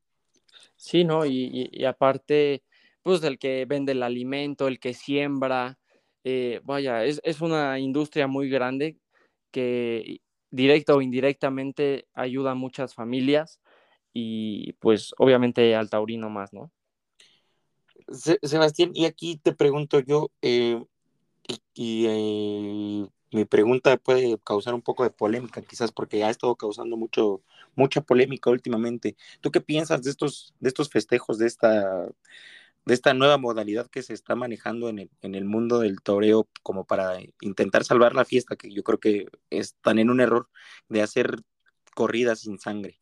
Sí, ¿no? Y, y, y aparte, pues el que vende el alimento, el que siembra, eh, vaya, es, es una industria muy grande que directa o indirectamente ayuda a muchas familias y pues obviamente al taurino más, ¿no? Sebastián, y aquí te pregunto yo, eh, y, eh, mi pregunta puede causar un poco de polémica, quizás porque ha estado causando mucho, mucha polémica últimamente. ¿Tú qué piensas de estos, de estos festejos, de esta de esta nueva modalidad que se está manejando en el, en el mundo del toreo como para intentar salvar la fiesta, que yo creo que están en un error de hacer corridas sin sangre.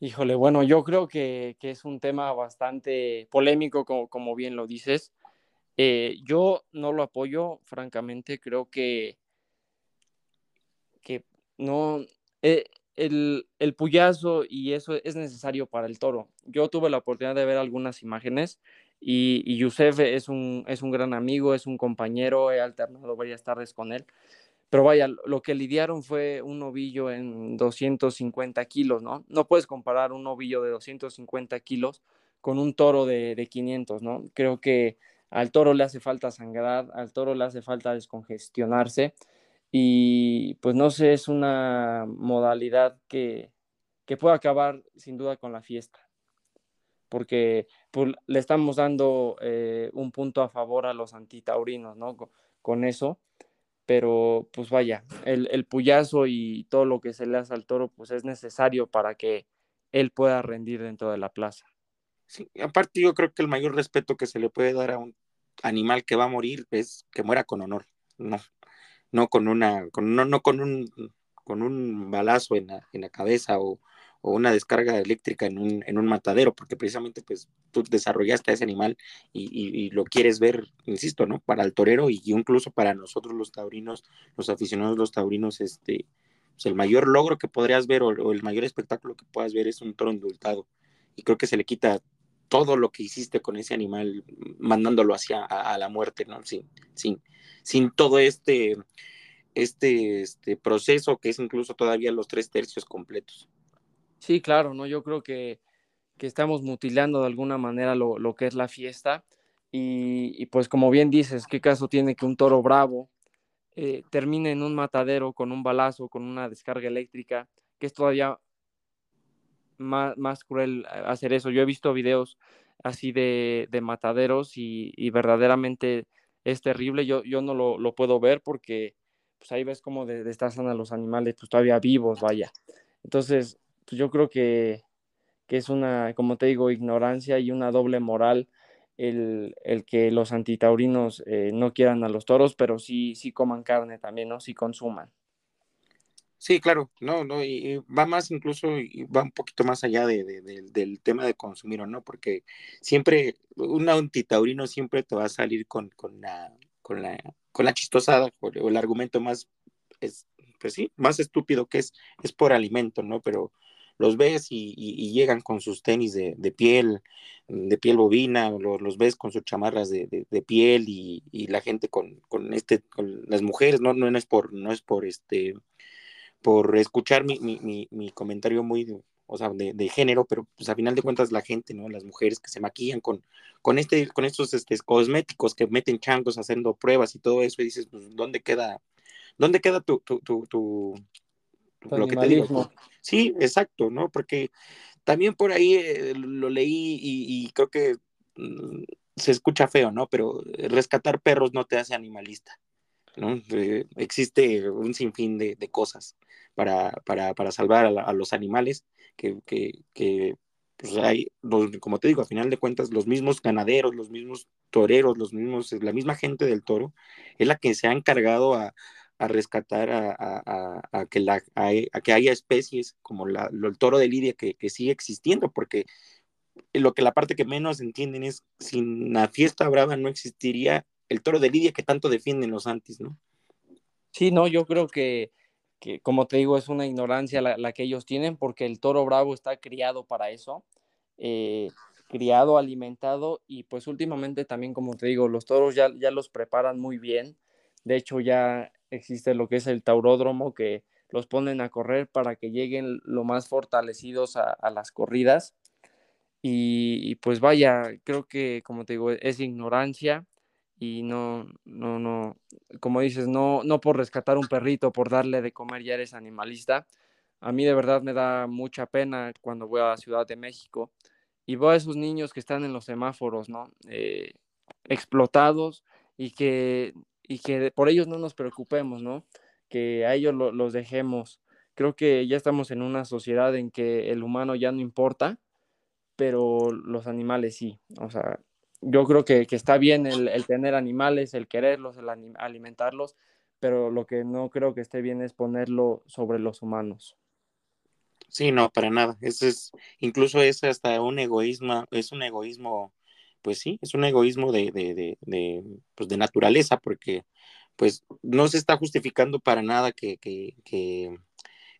Híjole, bueno, yo creo que, que es un tema bastante polémico, como, como bien lo dices. Eh, yo no lo apoyo, francamente, creo que, que no, eh, el, el puyazo y eso es necesario para el toro. Yo tuve la oportunidad de ver algunas imágenes y, y Yusef es un, es un gran amigo, es un compañero, he alternado varias tardes con él. Pero vaya, lo que lidiaron fue un novillo en 250 kilos, ¿no? No puedes comparar un novillo de 250 kilos con un toro de, de 500, ¿no? Creo que al toro le hace falta sangrar, al toro le hace falta descongestionarse y pues no sé, es una modalidad que, que puede acabar sin duda con la fiesta, porque pues, le estamos dando eh, un punto a favor a los antitaurinos, ¿no? Con, eso, pero pues vaya, el, el, puyazo y todo lo que se le hace al toro, pues es necesario para que él pueda rendir dentro de la plaza. Sí, aparte yo creo que el mayor respeto que se le puede dar a un animal que va a morir es que muera con honor, no, no con una, con, no, no con un con un balazo en la, en la cabeza o, o, una descarga eléctrica en un, en un matadero, porque precisamente pues tú desarrollaste a ese animal y, y, lo quieres ver, insisto, ¿no? Para el torero y incluso para nosotros los taurinos, los aficionados los taurinos, este, pues el mayor logro que podrías ver o, o, el mayor espectáculo que puedas ver es un toro indultado. Y creo que se le quita todo lo que hiciste con ese animal, mandándolo hacia a, la muerte, ¿no? Sin, sin, sin todo este, este, este proceso que es incluso todavía los tres tercios completos. Sí, claro, ¿no? Yo creo que, que estamos mutilando de alguna manera lo, lo que es la fiesta. Y, y, pues como bien dices, ¿qué caso tiene que un toro bravo eh, termine en un matadero con un balazo, con una descarga eléctrica, que es todavía más, cruel hacer eso. Yo he visto videos así de, de mataderos y, y, verdaderamente es terrible. Yo, yo no lo, lo, puedo ver porque pues ahí ves cómo de, destazan a los animales pues todavía vivos, vaya. Entonces, pues yo creo que, que es una, como te digo, ignorancia y una doble moral el, el que los antitaurinos eh, no quieran a los toros, pero sí, sí coman carne también, ¿no? Sí consuman. Sí, claro, no, no, y, va más incluso, y va un poquito más allá de, de, de, del tema de consumir o no, porque siempre, un antitaurino siempre te va a salir con, con, la, con, la, con la chistosada, o, el argumento más, es, pues sí, más estúpido que es, es por alimento, ¿no? Pero los ves y, llegan con sus tenis de, piel, de piel bovina, los, los ves con sus chamarras de, piel y, y, la gente con, con, este, con las mujeres, no, no es por, no es por este, por escuchar mi, mi, mi, mi comentario muy, o sea, de, de, género, pero pues a final de cuentas la gente, ¿no? Las mujeres que se maquillan con, con, este, con estos este, cosméticos que meten changos haciendo pruebas y todo eso, y dices, pues, ¿dónde queda, dónde queda tu, tu, tu, tu lo que te digo. Sí, exacto, ¿no? Porque también por ahí eh, lo leí y, y creo que mm, se escucha feo, ¿no? Pero rescatar perros no te hace animalista, ¿no? Eh, existe un sinfín de, de cosas para, para, para salvar a, la, a, los animales que, que, que pues hay, los, como te digo, a final de cuentas, los mismos ganaderos, los mismos toreros, los mismos, la misma gente del toro, es la que se ha encargado a, a rescatar a, a, que la, a, que haya especies como la, el toro de Lidia que, que, sigue existiendo, porque lo que la parte que menos entienden es sin la fiesta brava no existiría el toro de Lidia que tanto defienden los antis, ¿no? Sí, no, yo creo que, que como te digo, es una ignorancia la, la, que ellos tienen, porque el toro bravo está criado para eso, eh, criado, alimentado, y pues últimamente también, como te digo, los toros ya, ya los preparan muy bien. De hecho, ya existe lo que es el tauródromo, que los ponen a correr para que lleguen lo más fortalecidos a, las corridas. Y, y, pues vaya, creo que, como te digo, es ignorancia y no, no, no, como dices, no, no por rescatar un perrito, por darle de comer ya eres animalista. A mí de verdad me da mucha pena cuando voy a la Ciudad de México y veo a esos niños que están en los semáforos, ¿no? Eh, explotados y que y que por ellos no nos preocupemos, ¿no? Que a ellos lo, los dejemos. Creo que ya estamos en una sociedad en que el humano ya no importa, pero los animales sí. O sea, yo creo que, que está bien el, el, tener animales, el quererlos, el alimentarlos, pero lo que no creo que esté bien es ponerlo sobre los humanos. Sí, no, para nada. Eso es, incluso es hasta un egoísmo, es un egoísmo pues sí, es un egoísmo de, de, de, pues de naturaleza, porque pues no se está justificando para nada que, que,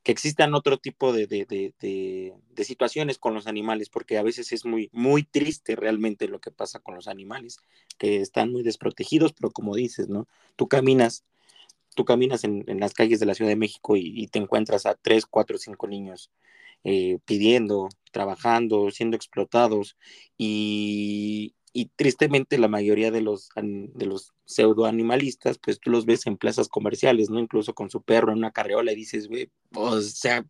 que existan otro tipo de, de, situaciones con los animales, porque a veces es muy, muy triste realmente lo que pasa con los animales, que están muy desprotegidos, pero como dices, ¿no? Tú caminas, tú caminas en, en las calles de la Ciudad de México y, y te encuentras a tres, cuatro, cinco niños eh, pidiendo, trabajando, siendo explotados y, y, tristemente la mayoría de los, de los pseudoanimalistas, pues tú los ves en plazas comerciales, ¿no? Incluso con su perro en una carreola y dices, güey, o sea,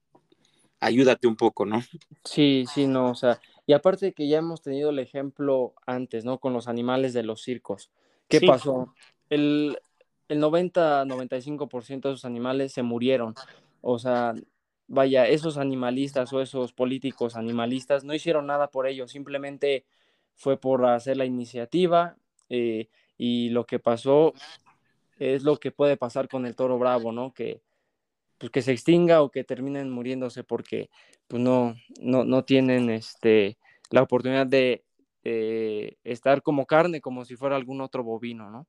ayúdate un poco, ¿no? Sí, sí, no, o sea, y aparte que ya hemos tenido el ejemplo antes, ¿no? Con los animales de los circos. ¿Qué sí. pasó? El, el 90-95% de esos animales se murieron. O sea, vaya, esos animalistas o esos políticos animalistas no hicieron nada por ello, simplemente fue por hacer la iniciativa eh, y lo que pasó es lo que puede pasar con el toro bravo, ¿no? Que, pues, que se extinga o que terminen muriéndose porque pues, no, no, no tienen este, la oportunidad de estar como carne, como si fuera algún otro bovino, ¿no?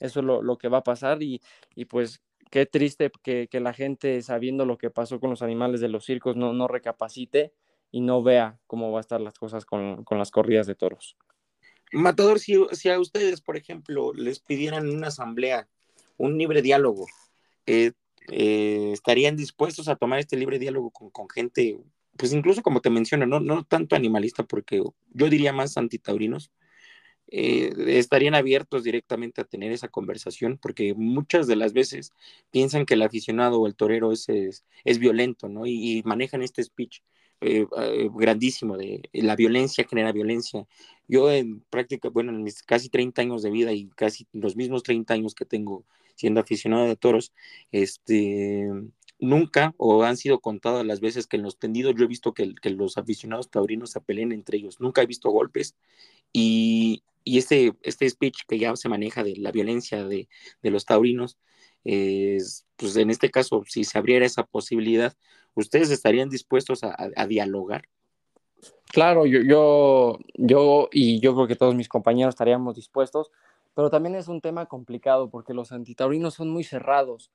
Eso es lo, lo que va a pasar y, y pues qué triste que, que, la gente, sabiendo lo que pasó con los animales de los circos, no, no recapacite y no vea cómo va a estar las cosas con, las corridas de toros. Matador, si, si, a ustedes, por ejemplo, les pidieran una asamblea, un libre diálogo, eh, eh, ¿estarían dispuestos a tomar este libre diálogo con, con gente, pues incluso como te menciono, no, no tanto animalista, porque yo diría más antitaurinos, eh, estarían abiertos directamente a tener esa conversación, porque muchas de las veces piensan que el aficionado o el torero es, es, violento, ¿no? Y, manejan este speech eh, eh, grandísimo de la violencia genera violencia. Yo en práctica, bueno, en mis casi 30 años de vida y casi los mismos 30 años que tengo siendo aficionado de toros, este, nunca o han sido contadas las veces que en los tendidos yo he visto que, que los aficionados taurinos se peleen entre ellos. Nunca he visto golpes y, y este, este speech que ya se maneja de la violencia de, los taurinos, pues en este caso, si se abriera esa posibilidad, ¿ustedes estarían dispuestos a, dialogar? Claro, yo, yo, yo y yo creo que todos mis compañeros estaríamos dispuestos, pero también es un tema complicado porque los antitaurinos son muy cerrados,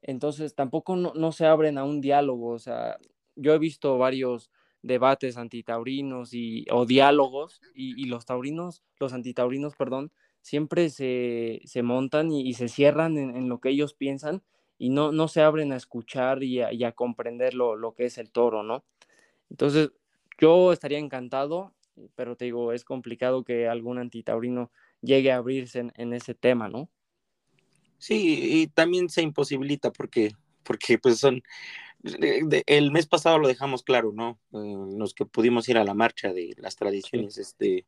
entonces tampoco no, no se abren a un diálogo, o sea, yo he visto varios debates antitaurinos y, o diálogos y, los taurinos, los antitaurinos, perdón, siempre se, montan y, se cierran en, lo que ellos piensan y no, no se abren a escuchar y a, comprender lo, que es el toro, ¿no? Entonces, yo estaría encantado, pero te digo, es complicado que algún antitaurino llegue a abrirse en, ese tema, ¿no? Sí, y también se imposibilita porque, porque pues son, el mes pasado lo dejamos claro, ¿no? Eh, los que pudimos ir a la marcha de las tradiciones, este,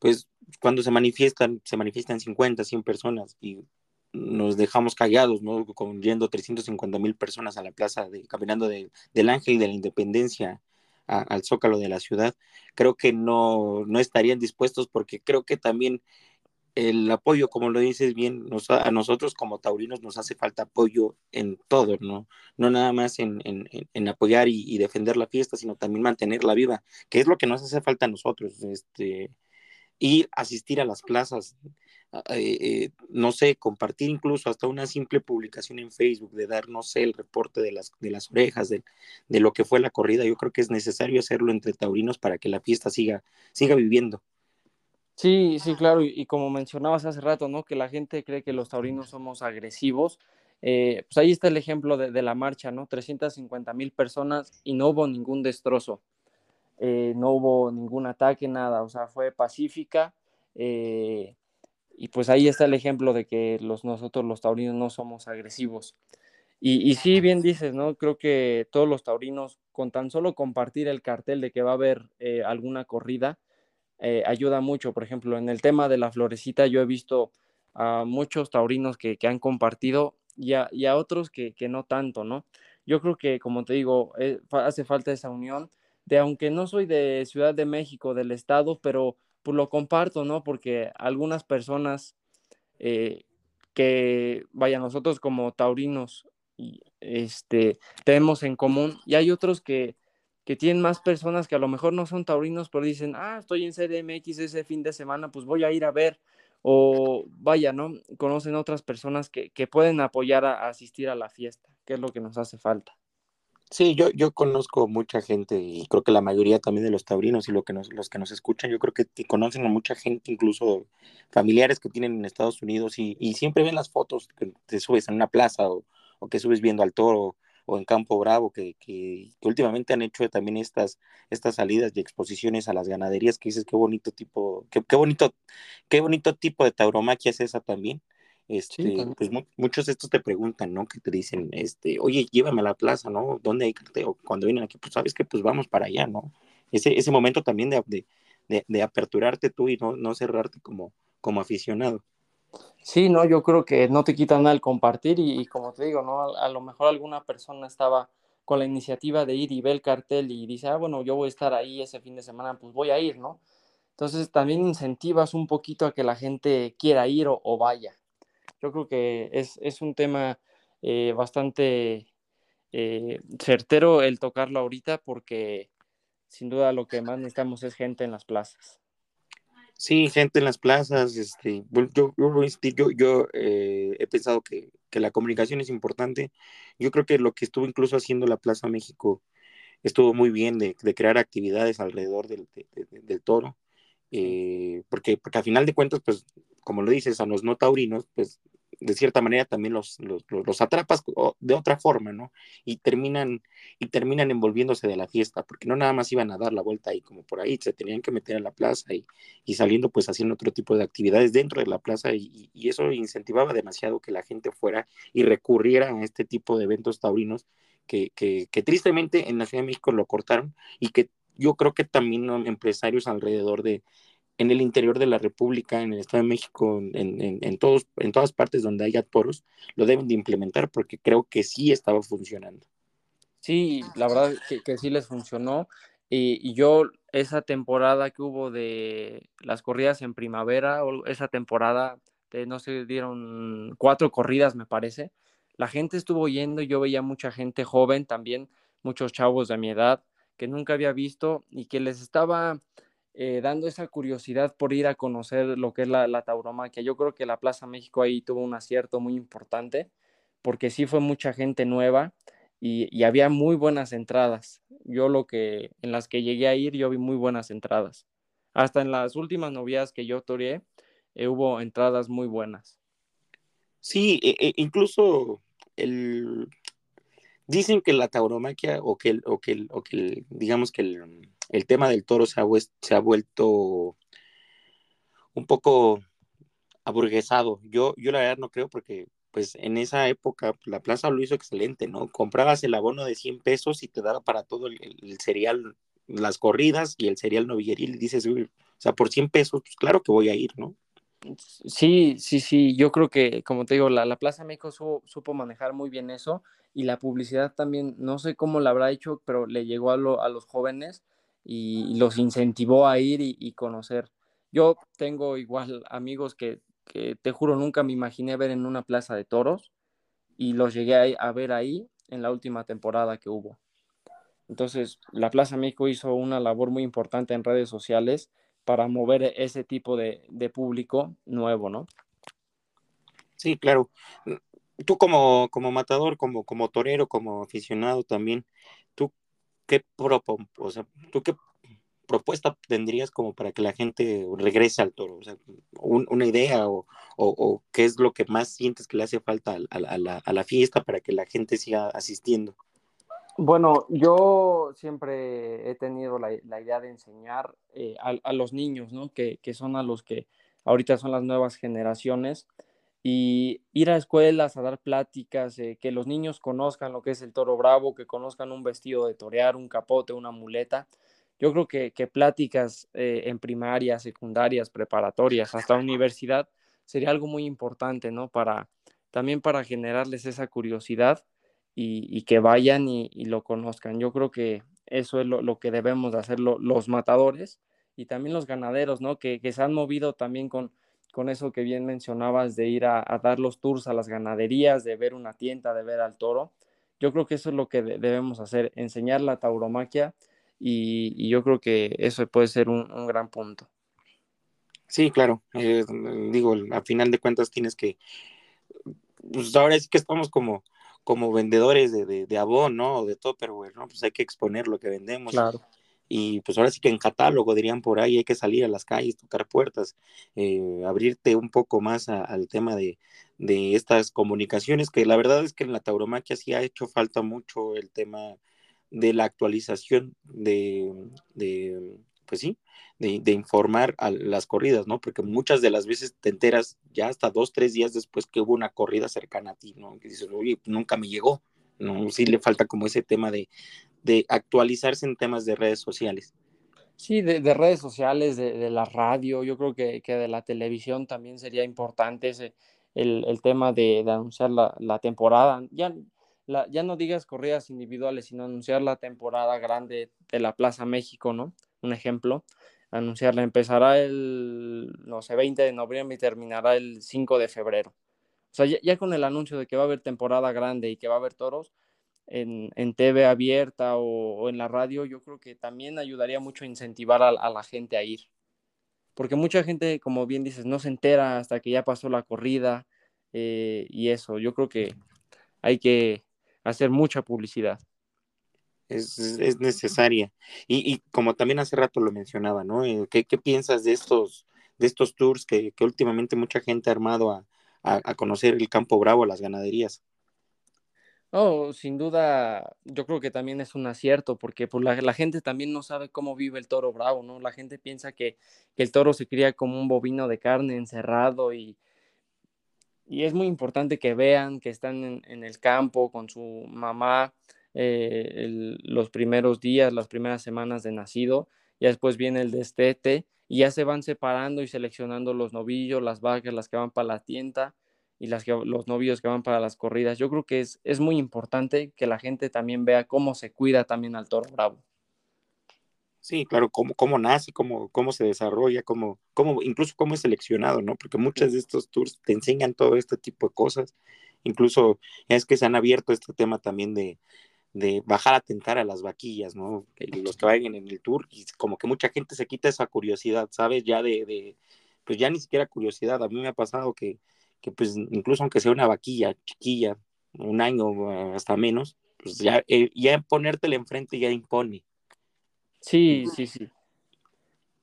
pues cuando se manifiestan, se manifiestan 50, 100 personas y nos dejamos callados, ¿no? Con yendo 350 mil personas a la plaza, de, caminando del Ángel de la Independencia al Zócalo de la ciudad, creo que no, no estarían dispuestos porque creo que también el apoyo, como lo dices bien, a nosotros como taurinos nos hace falta apoyo en todo, ¿no? No nada más en, apoyar y, defender la fiesta, sino también mantenerla viva, que es lo que nos hace falta a nosotros, este, ir, asistir a las plazas, eh, eh, no sé, compartir incluso hasta una simple publicación en Facebook, de dar, no sé, el reporte de las, de las orejas, de, de lo que fue la corrida, yo creo que es necesario hacerlo entre taurinos para que la fiesta siga, siga viviendo. Sí, sí, claro, y, como mencionabas hace rato, ¿no? Que la gente cree que los taurinos somos agresivos. Eh, pues ahí está el ejemplo de, la marcha, ¿no? 350 mil personas y no hubo ningún destrozo, eh, no hubo ningún ataque, nada, o sea, fue pacífica. Eh, y pues ahí está el ejemplo de que los, nosotros los taurinos no somos agresivos. Y, y sí, bien dices, ¿no? Creo que todos los taurinos, con tan solo compartir el cartel de que va a haber alguna corrida, eh, ayuda mucho. Por ejemplo, en el tema de la florecita, yo he visto a muchos taurinos que, han compartido y a, otros que, no tanto, ¿no? Yo creo que, como te digo, eh, hace falta esa unión de, aunque no soy de Ciudad de México, del estado, pero pues lo comparto, ¿no? Porque algunas personas eh, que, vaya, nosotros como taurinos, este, tenemos en común y hay otros que que tienen más personas que a lo mejor no son taurinos, pero dicen, ah, estoy en CDMX ese fin de semana, pues voy a ir a ver, o vaya, ¿no? Conocen otras personas que, pueden apoyar a, asistir a la fiesta, que es lo que nos hace falta. Sí, yo, yo conozco mucha gente y creo que la mayoría también de los taurinos y lo que nos, los que nos escuchan, yo creo que conocen a mucha gente, incluso familiares que tienen en Estados Unidos y, siempre ven las fotos que te subes en una plaza o, o que subes viendo al toro o en Campo Bravo, que, que, últimamente han hecho también estas, estas salidas y exposiciones a las ganaderías, que dices qué bonito tipo, qué, qué bonito, qué bonito tipo de tauromaquia es esa también. Este, pues muchos de estos te preguntan, ¿no? Que te dicen, este, oye, llévame a la plaza, ¿no? ¿Dónde hay carteo? Cuando vienen aquí, pues sabes que pues vamos para allá, ¿no? Ese, ese momento también de, de, de, de aperturarte tú y no, no cerrarte como, como aficionado. Sí, no, yo creo que no te quita nada el compartir y, como te digo, ¿no? A, lo mejor alguna persona estaba con la iniciativa de ir y ve el cartel y dice, ah, bueno, yo voy a estar ahí ese fin de semana, pues voy a ir, ¿no? Entonces también incentivas un poquito a que la gente quiera ir o, vaya. Yo creo que es, un tema eh, bastante eh, certero el tocarlo ahorita porque sin duda lo que más necesitamos es gente en las plazas. Sí, gente en las plazas, este, yo, yo, yo, eh, he pensado que, la comunicación es importante. Yo creo que lo que estuvo incluso haciendo la Plaza México estuvo muy bien de, crear actividades alrededor del, del toro, porque, porque al final de cuentas, pues, como lo dices, a los no taurinos, pues de cierta manera también los, los, atrapas de otra forma, ¿no? Y terminan, y terminan envolviéndose de la fiesta, porque no nada más iban a dar la vuelta ahí como por ahí, se tenían que meter a la plaza y, y saliendo pues haciendo otro tipo de actividades dentro de la plaza y, y, eso incentivaba demasiado que la gente fuera y recurriera a este tipo de eventos taurinos que, que, que tristemente en la Ciudad de México lo cortaron y que yo creo que también empresarios alrededor de, en el interior de la República, en el Estado de México, en, todos, en todas partes donde haya toros, lo deben de implementar porque creo que sí estaba funcionando. Sí, la verdad que, sí les funcionó. Y, yo esa temporada que hubo de las corridas en primavera, o esa temporada, de, no se dieron cuatro corridas, me parece, la gente estuvo yendo, yo veía mucha gente joven también, muchos chavos de mi edad, que nunca había visto y que les estaba eh, dando esa curiosidad por ir a conocer lo que es la, tauromaquia. Yo creo que la Plaza México ahí tuvo un acierto muy importante, porque sí fue mucha gente nueva y, había muy buenas entradas. Yo lo que, en las que llegué a ir, yo vi muy buenas entradas. Hasta en las últimas novias que yo toreé, eh, hubo entradas muy buenas. Sí, e, e, incluso el, dicen que la tauromaquia o que, o que, o que digamos que el, el tema del toro se ha, se ha vuelto un poco aburguesado. Yo, yo la verdad no creo porque pues en esa época la plaza lo hizo excelente, ¿no? Comprabas el abono de 100 pesos y te daba para todo el, cereal, las corridas y el cereal novilleril y dices, o sea, por 100 pesos, pues claro que voy a ir, ¿no? Sí, sí, sí, yo creo que, como te digo, la, la Plaza México supo manejar muy bien eso y la publicidad también, no sé cómo la habrá hecho, pero le llegó a, a los jóvenes y, los incentivó a ir y, conocer. Yo tengo igual amigos que, te juro nunca me imaginé ver en una plaza de toros y los llegué a, ver ahí en la última temporada que hubo. Entonces, la Plaza México hizo una labor muy importante en redes sociales para mover ese tipo de, público nuevo, ¿no? Sí, claro. Tú como, como matador, como, como torero, como aficionado también, ¿qué, o sea, ¿tú qué propuesta tendrías como para que la gente regrese al toro? O sea, una idea o, o, qué es lo que más sientes que le hace falta a, la, a, la, fiesta para que la gente siga asistiendo? Bueno, yo siempre he tenido la, la idea de enseñar eh, a, a, los niños, ¿no? Que, que, son a los que ahorita son las nuevas generaciones y ir a escuelas a dar pláticas, eh, que los niños conozcan lo que es el toro bravo, que conozcan un vestido de torear, un capote, una muleta. Yo creo que, que pláticas eh, en primarias, secundarias, preparatorias, hasta universidad, sería algo muy importante, ¿no? Para, también para generarles esa curiosidad y, que vayan y, lo conozcan. Yo creo que eso es lo, que debemos de hacer los matadores y también los ganaderos, ¿no? Que, que se han movido también con, con eso que bien mencionabas de ir a, dar los tours a las ganaderías, de ver una tienda, de ver al toro. Yo creo que eso es lo que debemos hacer, enseñar la tauromaquia y, yo creo que eso puede ser un, gran punto. Sí, claro. Eh, digo, a final de cuentas tienes que, pues ahora sí que estamos como, como vendedores de, de, de ¿no? De todo, pero bueno, pues hay que exponer lo que vendemos. Claro y pues ahora sí que en catálogo dirían por ahí hay que salir a las calles, tocar puertas, eh, abrirte un poco más al tema de, estas comunicaciones, que la verdad es que en la tauromaquia sí ha hecho falta mucho el tema de la actualización de, pues sí, de, informar a las corridas, ¿no? Porque muchas de las veces te enteras ya hasta dos, tres días después que hubo una corrida cercana a ti, ¿no? Que dices, oye, nunca me llegó, ¿no? Sí le falta como ese tema de, de actualizarse en temas de redes sociales. Sí, de, redes sociales, de, la radio, yo creo que, de la televisión también sería importante ese, el, tema de, anunciar la, temporada. Ya, ya no digas corridas individuales, sino anunciar la temporada grande de la Plaza México, ¿no? Un ejemplo, anunciarla. Empezará el, no sé, 20 de noviembre y terminará el 5 de febrero. O sea, ya, con el anuncio de que va a haber temporada grande y que va a haber toros, en, TV abierta o, en la radio, yo creo que también ayudaría mucho a incentivar a, la gente a ir. Porque mucha gente, como bien dices, no se entera hasta que ya pasó la corrida eh, y eso. Yo creo que hay que hacer mucha publicidad. es, necesaria. Y, como también hace rato lo mencionaba, ¿no? Eh, ¿Qué, piensas de estos, de estos tours que, últimamente mucha gente ha armado a, conocer el campo bravo, las ganaderías? Oh, sin duda, yo creo que también es un acierto, porque pues, la, gente también no sabe cómo vive el toro bravo, ¿no? La gente piensa que, el toro se cría como un bovino de carne encerrado y, y es muy importante que vean que están en, el campo con su mamá, eh, los primeros días, las primeras semanas de nacido, ya después viene el destete y ya se van separando y seleccionando los novillos, las vacas, las que van para la tienda y las que, los novillos que van para las corridas. Yo creo que es, es muy importante que la gente también vea cómo se cuida también al toro bravo. Sí, claro, cómo, cómo nace, cómo, cómo se desarrolla, cómo, cómo, incluso cómo es seleccionado, ¿no? Porque muchos de estos tours te enseñan todo este tipo de cosas. Incluso es que se han abierto este tema también de, de bajar a tentar a las vaquillas, ¿no? Los que vayan en el tour, y como que mucha gente se quita esa curiosidad, ¿sabes? Ya de, de pues ya ni siquiera curiosidad, a mí me ha pasado que, que pues incluso aunque sea una vaquilla chiquilla, un año ah, hasta menos, pues ya, eh, ya ponértela enfrente ya impone. Sí, sí, sí.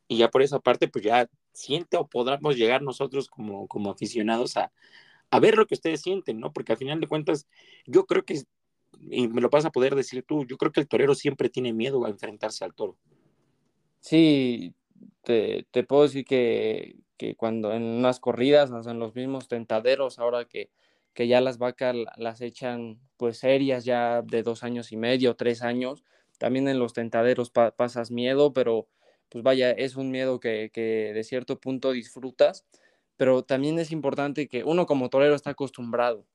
Y ya por esa parte, pues ya siente o podamos llegar nosotros como, como aficionados a, a ver lo que ustedes sienten, ¿no? Porque al final de cuentas, yo creo que y me lo vas a poder decir tú, yo creo que el torero siempre tiene miedo a enfrentarse al toro. Sí, te, puedo decir que, cuando en unas corridas, o en los mismos tentaderos, ahora que, que ya las vacas las echan pues serias ya de dos años y medio, tres años, también en los tentaderos pasas miedo, pero pues vaya, es un miedo que, que de cierto punto disfrutas, pero también es importante que uno como torero está acostumbrado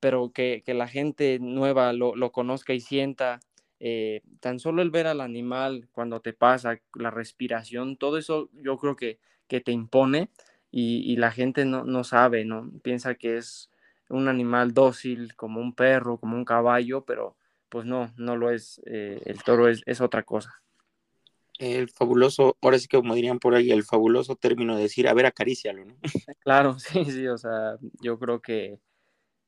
pero que, la gente nueva lo, conozca y sienta. Eh, tan solo el ver al animal cuando te pasa, la respiración, todo eso yo creo que, que te impone y, la gente no, sabe, ¿no? Piensa que es un animal dócil como un perro, como un caballo, pero pues no, no lo es. Eh, el toro es, es otra cosa. El fabuloso, ahora sí que como dirían por ahí, el fabuloso término de decir, a ver, acarícialo, ¿no? Claro, sí, sí, o sea, yo creo que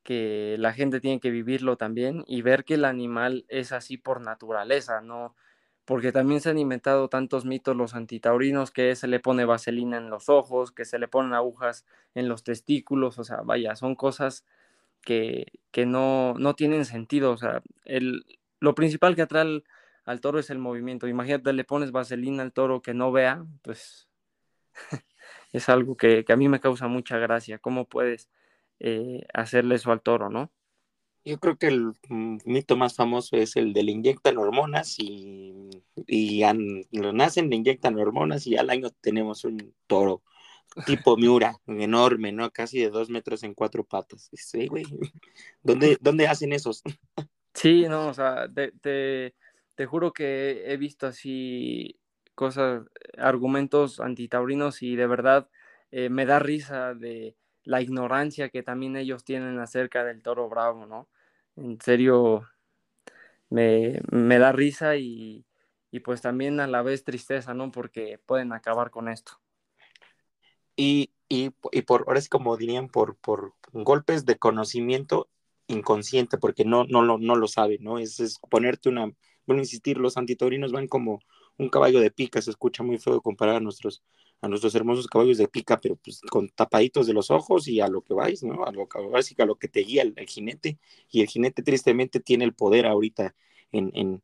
que la gente tiene que vivirlo también y ver que el animal es así por naturaleza, ¿no? Porque también se han inventado tantos mitos los antitaurinos que se le pone vaselina en los ojos, que se le ponen agujas en los testículos, o sea, vaya, son cosas que, que no, no tienen sentido, o sea, el, lo principal que atrae al, toro es el movimiento. Imagínate, le pones vaselina al toro que no vea, pues es algo que, a mí me causa mucha gracia. ¿Cómo puedes eh, hacerle eso al toro, ¿no? Yo creo que el mm, mito más famoso es el de le inyectan hormonas y, y lo nacen, le inyectan hormonas y al año tenemos un toro tipo Miura, enorme, ¿no? Casi de dos metros en cuatro patas. Sí, güey. ¿Dónde, ¿Dónde hacen esos? Sí, no, o sea, te, te, juro que he visto así cosas, argumentos antitaurinos y de verdad eh, me da risa de la ignorancia que también ellos tienen acerca del toro bravo, ¿no? En serio, me, da risa y, pues también a la vez tristeza, ¿no? Porque pueden acabar con esto. Y, y, por, ahora es como dirían, por, por golpes de conocimiento inconsciente, porque no, no, lo, no lo sabe, ¿no? Es, es ponerte una, bueno, insistir, los antitorinos van como un caballo de pica, se escucha muy feo comparar a nuestros, a nuestros hermosos caballos de pica, pero pues con tapaditos de los ojos y a lo que vais, ¿no? A lo, a lo que te guía el, jinete, y el jinete tristemente tiene el poder ahorita en, en,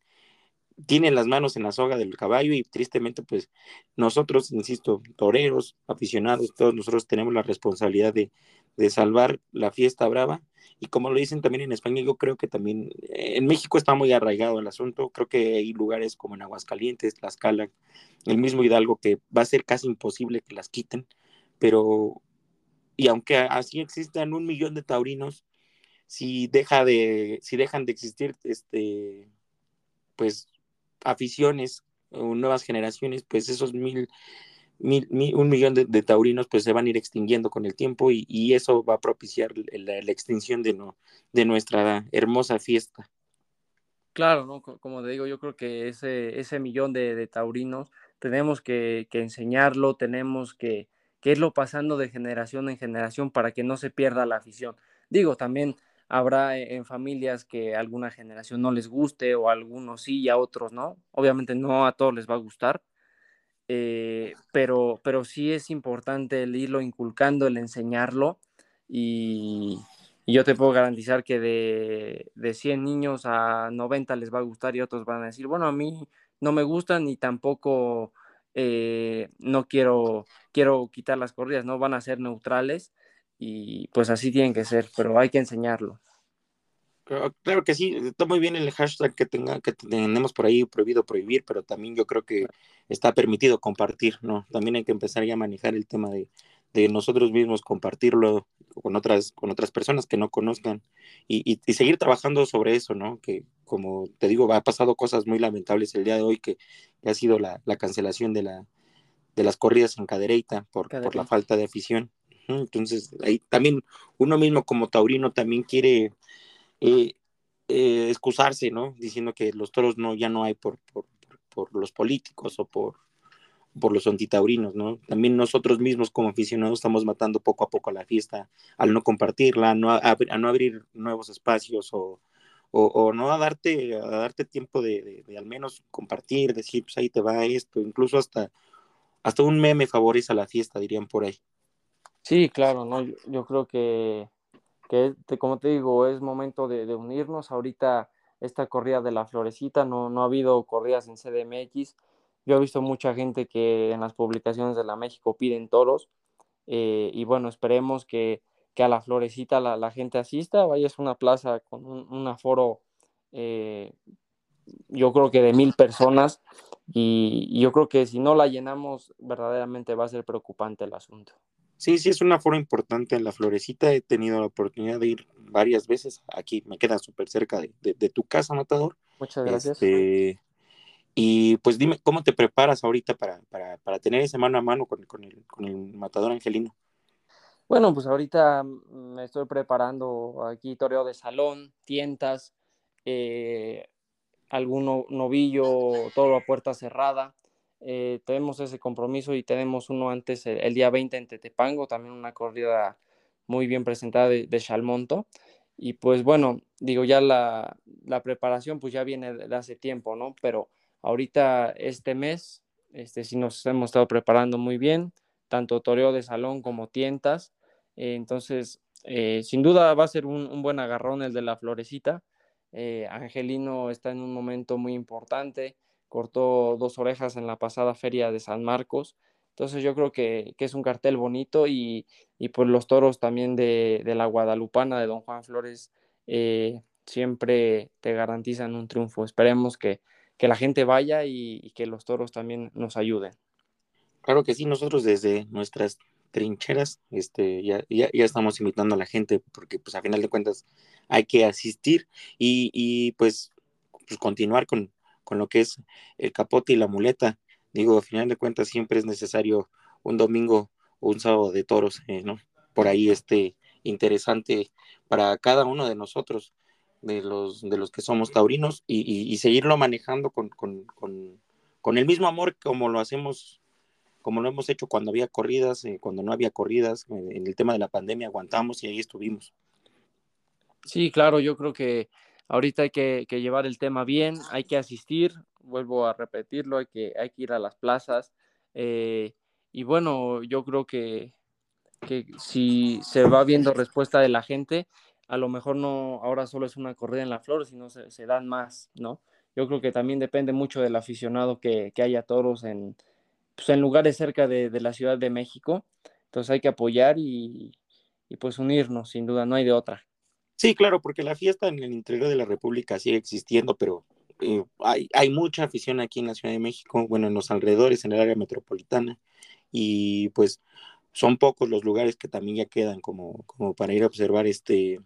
tiene las manos en la soga del caballo y tristemente pues nosotros, insisto, toreros, aficionados, todos nosotros tenemos la responsabilidad de, de salvar la fiesta brava y como lo dicen también en España, yo creo que también eh, en México está muy arraigado el asunto. Creo que hay lugares como en Aguascalientes, Tlaxcala, el mismo Hidalgo, que va a ser casi imposible que las quiten. Pero, y aunque así existan un millón de taurinos, si, deja de, si dejan de existir este, pues, aficiones o nuevas generaciones, pues esos mil un millón de, taurinos pues se van a ir extinguiendo con el tiempo y, eso va a propiciar la, extinción de, nuestra hermosa fiesta. Claro, como te digo, yo creo que ese, ese millón de, taurinos tenemos que, enseñarlo, tenemos que, que, irlo pasando de generación en generación para que no se pierda la afición. Digo, también habrá e, en familias que alguna generación no les guste o a algunos sí y a otros no. Obviamente no a todos les va a gustar, eh, pero, pero sí es importante el irlo inculcando, el enseñarlo y, yo te puedo garantizar que de, de 100 niños a 90 les va a gustar y otros van a decir, bueno, a mí no me gustan y tampoco eh, no quiero, quiero quitar las corridas, no van a ser neutrales y pues así tienen que ser, pero hay que enseñarlo. Claro, que sí, está muy bien el hashtag que tenga, que tenemos por ahí prohibido prohibir, pero también yo creo que está permitido compartir, ¿no? También hay que empezar ya a manejar el tema de, de nosotros mismos, compartirlo con otras, con otras personas que no conozcan y, y, seguir trabajando sobre eso, ¿no? Que como te digo, ha pasado cosas muy lamentables el día de hoy, que, ha sido la, la, cancelación de, la, de las corridas en Cadereyta por, por la falta de afición. Entonces, ahí también uno mismo como taurino también quiere eh, eh, excusarse, ¿no? Diciendo que los toros no, ya no hay por, por, por los políticos o por, por los antitaurinos, ¿no? También nosotros mismos como aficionados estamos matando poco a poco a la fiesta al no compartirla, no a, no abrir nuevos espacios o, o, no a darte, a darte tiempo de, de, al menos compartir, decir, pues ahí te va esto, incluso hasta, hasta un meme favorece a la fiesta, dirían por ahí. Sí, claro, ¿no? Yo, creo que, que, como te digo, es momento de, unirnos. Ahorita esta corrida de la florecita, no, no ha habido corridas en CDMX. Yo he visto mucha gente que en las publicaciones de la México piden toros. Eh, y bueno, esperemos que, que a la florecita la, gente asista. Vaya, a una plaza con un, aforo, eh, yo creo que de mil personas. y yo creo que si no la llenamos, verdaderamente va a ser preocupante el asunto. Sí, sí, es una forma importante en la Florecita. He tenido la oportunidad de ir varias veces. Aquí me queda súper cerca de, tu casa, Matador. Muchas gracias. Este, y pues dime, ¿cómo te preparas ahorita para, para, tener ese mano a mano con, con, el, con el Matador Angelino? Bueno, pues ahorita me estoy preparando aquí toreo de salón, tientas, eh, algún novillo, todo a puerta cerrada. Eh, tenemos ese compromiso y tenemos uno antes el, día 20 en Tetepango, también una corrida muy bien presentada de, Chalmonto. Y pues bueno, digo, ya la, la, preparación pues ya viene de hace tiempo, ¿no? Pero ahorita este mes, este sí nos hemos estado preparando muy bien, tanto toreo de salón como tientas. Eh, entonces, eh, sin duda va a ser un, un, buen agarrón el de la florecita. Angelino está en un momento muy importante cortó dos orejas en la pasada feria de San Marcos. Entonces yo creo que, es un cartel bonito y, y pues los toros también de, la Guadalupana de Don Juan Flores eh, siempre te garantizan un triunfo. Esperemos que, la gente vaya y, que los toros también nos ayuden. Claro que sí, nosotros desde nuestras trincheras este, ya, ya, estamos invitando a la gente porque pues a final de cuentas hay que asistir y, y pues, pues continuar con, con lo que es el capote y la muleta. Digo, al final de cuentas siempre es necesario un domingo o un sábado de toros, eh, ¿no? Por ahí este interesante para cada uno de nosotros, de los, de los que somos taurinos, y, seguirlo manejando con, con, el mismo amor como lo hacemos, como lo hemos hecho cuando había corridas, eh, cuando no había corridas, en el tema de la pandemia aguantamos y ahí estuvimos. Sí, claro, yo creo que Ahorita hay que, llevar el tema bien, hay que asistir, vuelvo a repetirlo, hay que, hay que ir a las plazas. Eh, y bueno, yo creo que, que si se va viendo respuesta de la gente, a lo mejor no ahora solo es una corrida en la flor, sino se, se dan más, ¿no? Yo creo que también depende mucho del aficionado que, que haya toros en, pues en lugares cerca de, de, la Ciudad de México. Entonces hay que apoyar y, y pues unirnos, sin duda, no hay de otra. Sí, claro, porque la fiesta en el interior de la República sigue existiendo, pero eh, hay, hay, mucha afición aquí en la Ciudad de México, bueno, en los alrededores, en el área metropolitana, y pues son pocos los lugares que también ya quedan como, como para ir a observar este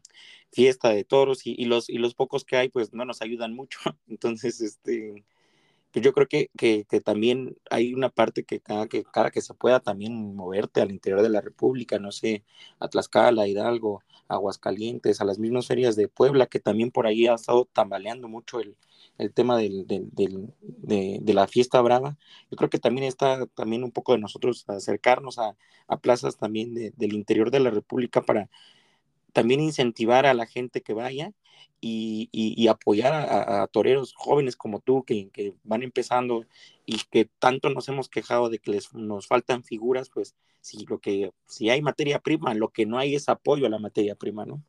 fiesta de toros y, y, los, y los pocos que hay pues no nos ayudan mucho. Entonces, este, pues yo creo que, que, también hay una parte que cada, que cada que se pueda también moverte al interior de la República, no sé, a Tlaxcala, Hidalgo, Aguascalientes, a las mismas ferias de Puebla, que también por ahí ha estado tambaleando mucho el, el tema del, del, de, de, la fiesta brava. Yo creo que también está también un poco de nosotros acercarnos a, a plazas también del interior de la República para también incentivar a la gente que vaya y, apoyar a, toreros jóvenes como tú que, que, van empezando y que tanto nos hemos quejado de que les, nos faltan figuras, pues si lo que si hay materia prima, lo que no hay es apoyo a la materia prima, ¿no?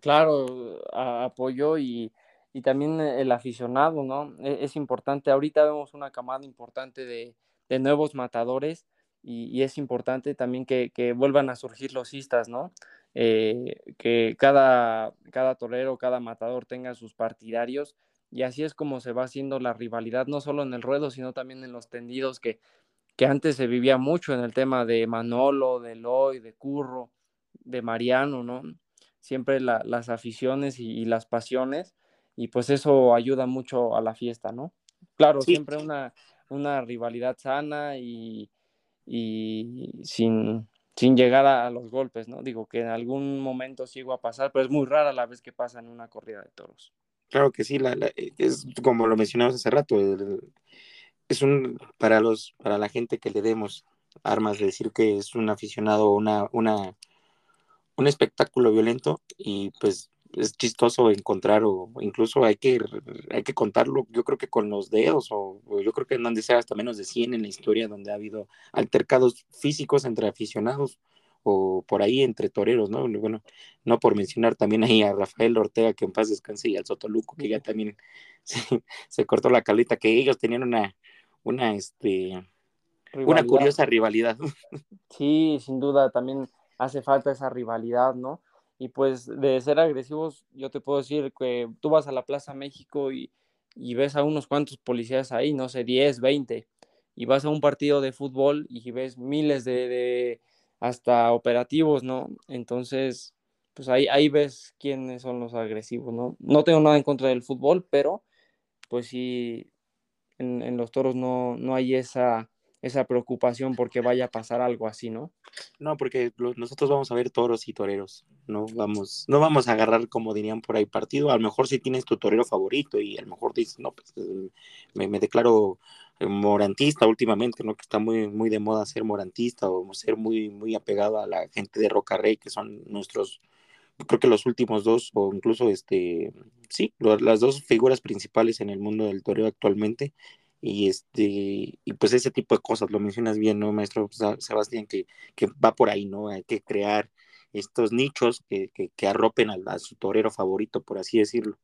Claro, apoyo y, y, también el aficionado, ¿no? E, es, importante. Ahorita vemos una camada importante de, de nuevos matadores y, y, es importante también que, que vuelvan a surgir los istas, ¿no? Eh, que cada, cada torero, cada matador tenga sus partidarios y así es como se va haciendo la rivalidad, no solo en el ruedo, sino también en los tendidos que, que antes se vivía mucho en el tema de Manolo, de Loy, de Curro, de Mariano, ¿no? Siempre las aficiones y, las pasiones y pues eso ayuda mucho a la fiesta, ¿no? Claro, siempre una, una rivalidad sana y, y sin, sin llegar a, los golpes, ¿no? Digo que en algún momento va a pasar, pero es muy rara la vez que pasa en una corrida de toros. Claro que sí, la, eh, es como lo mencionamos hace rato, es un para los para la gente que le demos armas de decir que es un aficionado una una un espectáculo violento y pues es chistoso encontrar o incluso hay que hay que contarlo yo creo que con los dedos o, yo creo que en donde sea hasta menos de 100 en la historia donde ha habido altercados físicos entre aficionados o por ahí entre toreros, ¿no? Bueno, no por mencionar también ahí a Rafael Ortega, que en paz descanse, y al Sotoluco, que ya también se, cortó la calita, que ellos tenían una, una, este, una curiosa rivalidad. Sí, sin duda, también hace falta esa rivalidad, ¿no? Y pues de ser agresivos, yo te puedo decir que tú vas a la Plaza México y, ves a unos cuantos policías ahí, no sé, 10, 20, y vas a un partido de fútbol y ves miles de, hasta operativos, ¿no? Entonces, pues ahí, ahí ves quiénes son los agresivos, ¿no? No tengo nada en contra del fútbol, pero pues sí, en, en los toros no, no hay esa esa preocupación porque vaya a pasar algo así, ¿no? No, porque nosotros vamos a ver toros y toreros, no vamos, no vamos a agarrar, como dirían por ahí, partido, a lo mejor si tienes tu torero favorito y a lo mejor dices, no, pues eh, me, declaro eh, morantista últimamente, ¿no? Que está muy, muy de moda ser morantista o ser muy, muy apegado a la gente de Roca Rey, que son nuestros, creo que los últimos dos, o incluso este, sí, las dos figuras principales en el mundo del toreo actualmente, y este y pues ese tipo de cosas lo mencionas bien no maestro Sebastián que, que va por ahí no hay que crear estos nichos que, que, arropen a, su torero favorito por así decirlo.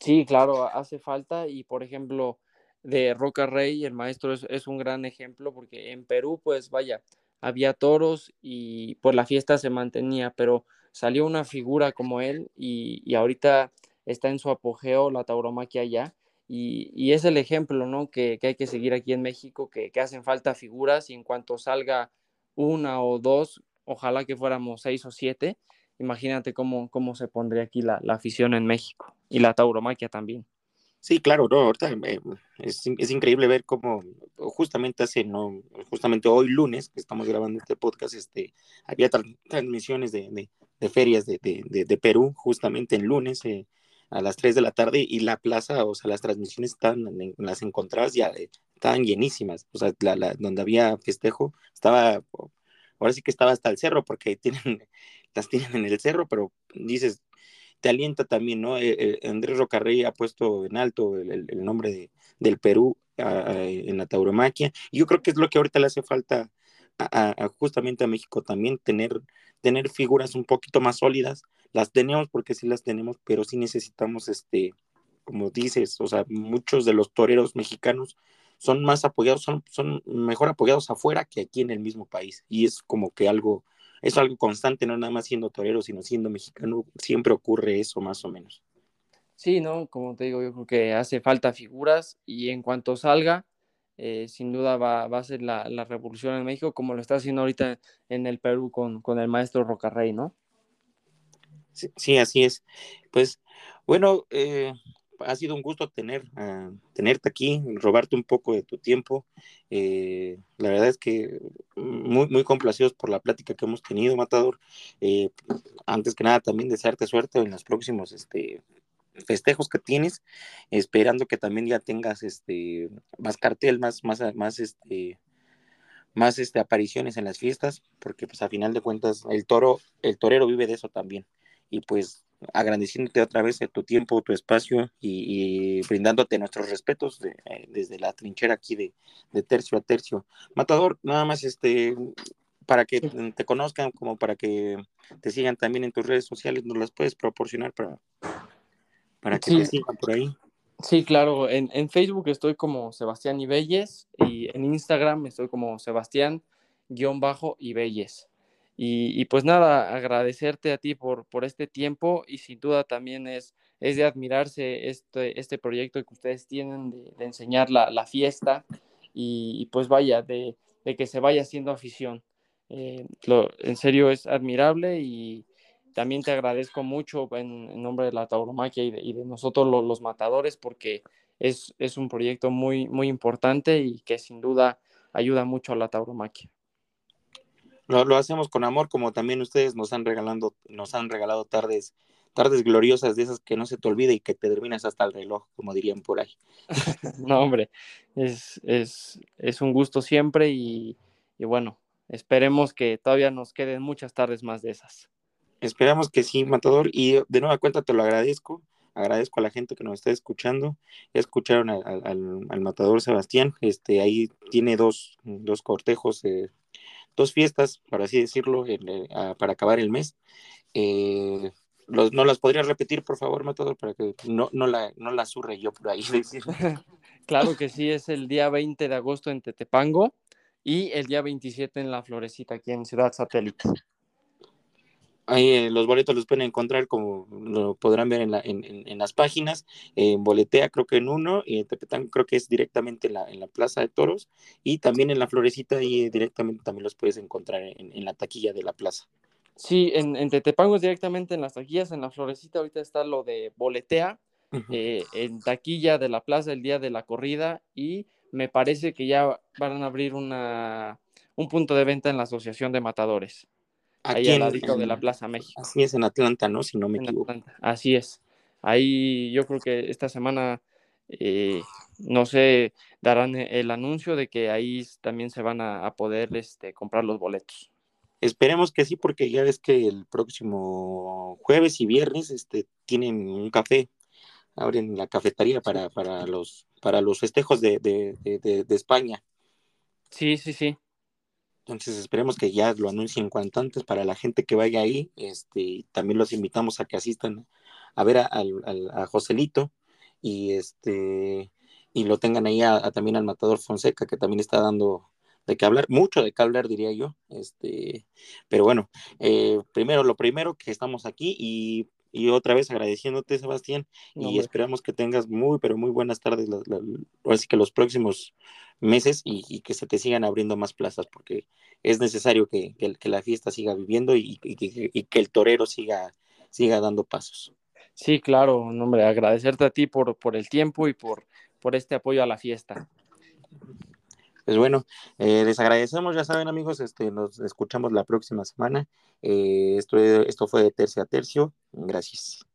Sí claro hace falta y por ejemplo de Roca Rey el maestro es, es un gran ejemplo porque en Perú pues vaya había toros y pues la fiesta se mantenía pero salió una figura como él y, y ahorita está en su apogeo la tauromaquia allá y, es el ejemplo ¿no? que, hay que seguir aquí en México, que, hacen falta figuras y en cuanto salga una o dos, ojalá que fuéramos seis o siete, imagínate cómo, cómo se pondría aquí la, afición en México y la tauromaquia también. Sí, claro, no, ahorita eh, es, increíble ver cómo justamente hace, no, justamente hoy lunes que estamos grabando este podcast, este, había transmisiones de, ferias de, Perú, justamente en lunes, eh, a las 3 de la tarde y la plaza, o sea, las transmisiones estaban, las encontradas ya eh, estaban llenísimas, o sea, la, donde había festejo estaba, ahora sí que estaba hasta el cerro, porque tienen, las tienen en el cerro, pero dices, te alienta también, ¿no? Eh, eh, Andrés Rocarrey ha puesto en alto el, nombre de, del Perú en la tauromaquia, y yo creo que es lo que ahorita le hace falta a, justamente a México también, tener, tener figuras un poquito más sólidas, las tenemos porque sí las tenemos, pero sí necesitamos, este, como dices, o sea, muchos de los toreros mexicanos son más apoyados, son, son mejor apoyados afuera que aquí en el mismo país. Y es como que algo, es algo constante, no nada más siendo torero, sino siendo mexicano, siempre ocurre eso más o menos. Sí, ¿no? Como te digo, yo creo que hace falta figuras y en cuanto salga, eh, sin duda va, a ser la, revolución en México, como lo está haciendo ahorita en el Perú con, con el maestro Rocarrey, ¿no? Sí, así es. Pues bueno, eh, ha sido un gusto tener, uh, tenerte aquí, robarte un poco de tu tiempo. Eh, la verdad es que muy, muy complacidos por la plática que hemos tenido, Matador. Eh, antes que nada, también desearte suerte en los próximos este, festejos que tienes, esperando que también ya tengas este, más cartel, más, más, más, este, más este, apariciones en las fiestas, porque pues a final de cuentas el toro, el torero vive de eso también. Y pues agradeciéndote otra vez tu tiempo, tu espacio y, brindándote nuestros respetos eh, desde la trinchera aquí de, de, tercio a tercio. Matador, nada más este para que te conozcan, como para que te sigan también en tus redes sociales, ¿nos las puedes proporcionar para, para que te sigan por ahí? Sí, claro. En, en, Facebook estoy como Sebastián Ibelles y en Instagram estoy como Sebastián-Ibelles. Y, pues nada, agradecerte a ti por, por este tiempo y sin duda también es, es de admirarse este, este proyecto que ustedes tienen de, enseñar la, la fiesta y, y, pues vaya, de, de, que se vaya haciendo afición. Eh, lo, en serio es admirable y, también te agradezco mucho en, nombre de la tauromaquia y de, y de nosotros los, matadores porque es, es, un proyecto muy, muy importante y que sin duda ayuda mucho a la tauromaquia. Lo, lo, hacemos con amor, como también ustedes nos han regalando, nos han regalado tardes, tardes gloriosas de esas que no se te olvida y que te terminas hasta el reloj, como dirían por ahí. no, hombre, es, es, es un gusto siempre y, y bueno, esperemos que todavía nos queden muchas tardes más de esas. Esperamos que sí, Matador. Y de nueva cuenta te lo agradezco. Agradezco a la gente que nos está escuchando. Ya escucharon al, al, Matador Sebastián. Este, ahí tiene dos, dos cortejos, eh, dos fiestas, por así decirlo, eh, para acabar el mes. Eh, ¿No las podrías repetir, por favor, Matador, para que no, no, la, no la surre yo por ahí? claro que sí, es el día 20 de agosto en Tetepango y el día 27 en La Florecita, aquí en Ciudad Satélite. Ahí eh, los boletos los pueden encontrar como lo podrán ver en, la, en, en, las páginas, en Boletea creo que en uno, y en Tepetán creo que es directamente en la, en la Plaza de Toros, y también en la Florecita y directamente también los puedes encontrar en, la taquilla de la plaza. Sí, en, en Tetepango es directamente en las taquillas, en la Florecita ahorita está lo de Boletea, uh -huh. eh, en taquilla de la plaza el día de la corrida, y me parece que ya van a abrir una, un punto de venta en la Asociación de Matadores. Aquí ahí al ladito en, de la Plaza México. Así es, en Atlanta, ¿no? Si no me en equivoco. Atlanta. Así es. Ahí yo creo que esta semana, eh, no sé, darán el anuncio de que ahí también se van a, a poder este, comprar los boletos. Esperemos que sí, porque ya ves que el próximo jueves y viernes este, tienen un café, abren la cafetería para, para, los, para los festejos de, de, de, de España. Sí, sí, sí. Entonces esperemos que ya lo anuncien cuanto antes para la gente que vaya ahí. Este, también los invitamos a que asistan a ver a, Joselito y este y lo tengan ahí a, también al Matador Fonseca, que también está dando de qué hablar, mucho de qué hablar, diría yo. Este, pero bueno, eh, primero lo primero que estamos aquí y y otra vez agradeciéndote, Sebastián, no, y esperamos que tengas muy, pero muy buenas tardes, la, la, así que los próximos meses y, y, que se te sigan abriendo más plazas, porque es necesario que, que, que la fiesta siga viviendo y, y, que el torero siga, siga dando pasos. Sí, claro, hombre, agradecerte a ti por, por el tiempo y por, por este apoyo a la fiesta. Pues bueno, eh, les agradecemos, ya saben amigos, este, nos escuchamos la próxima semana. Eh, esto, esto fue de tercio a tercio. Gracias.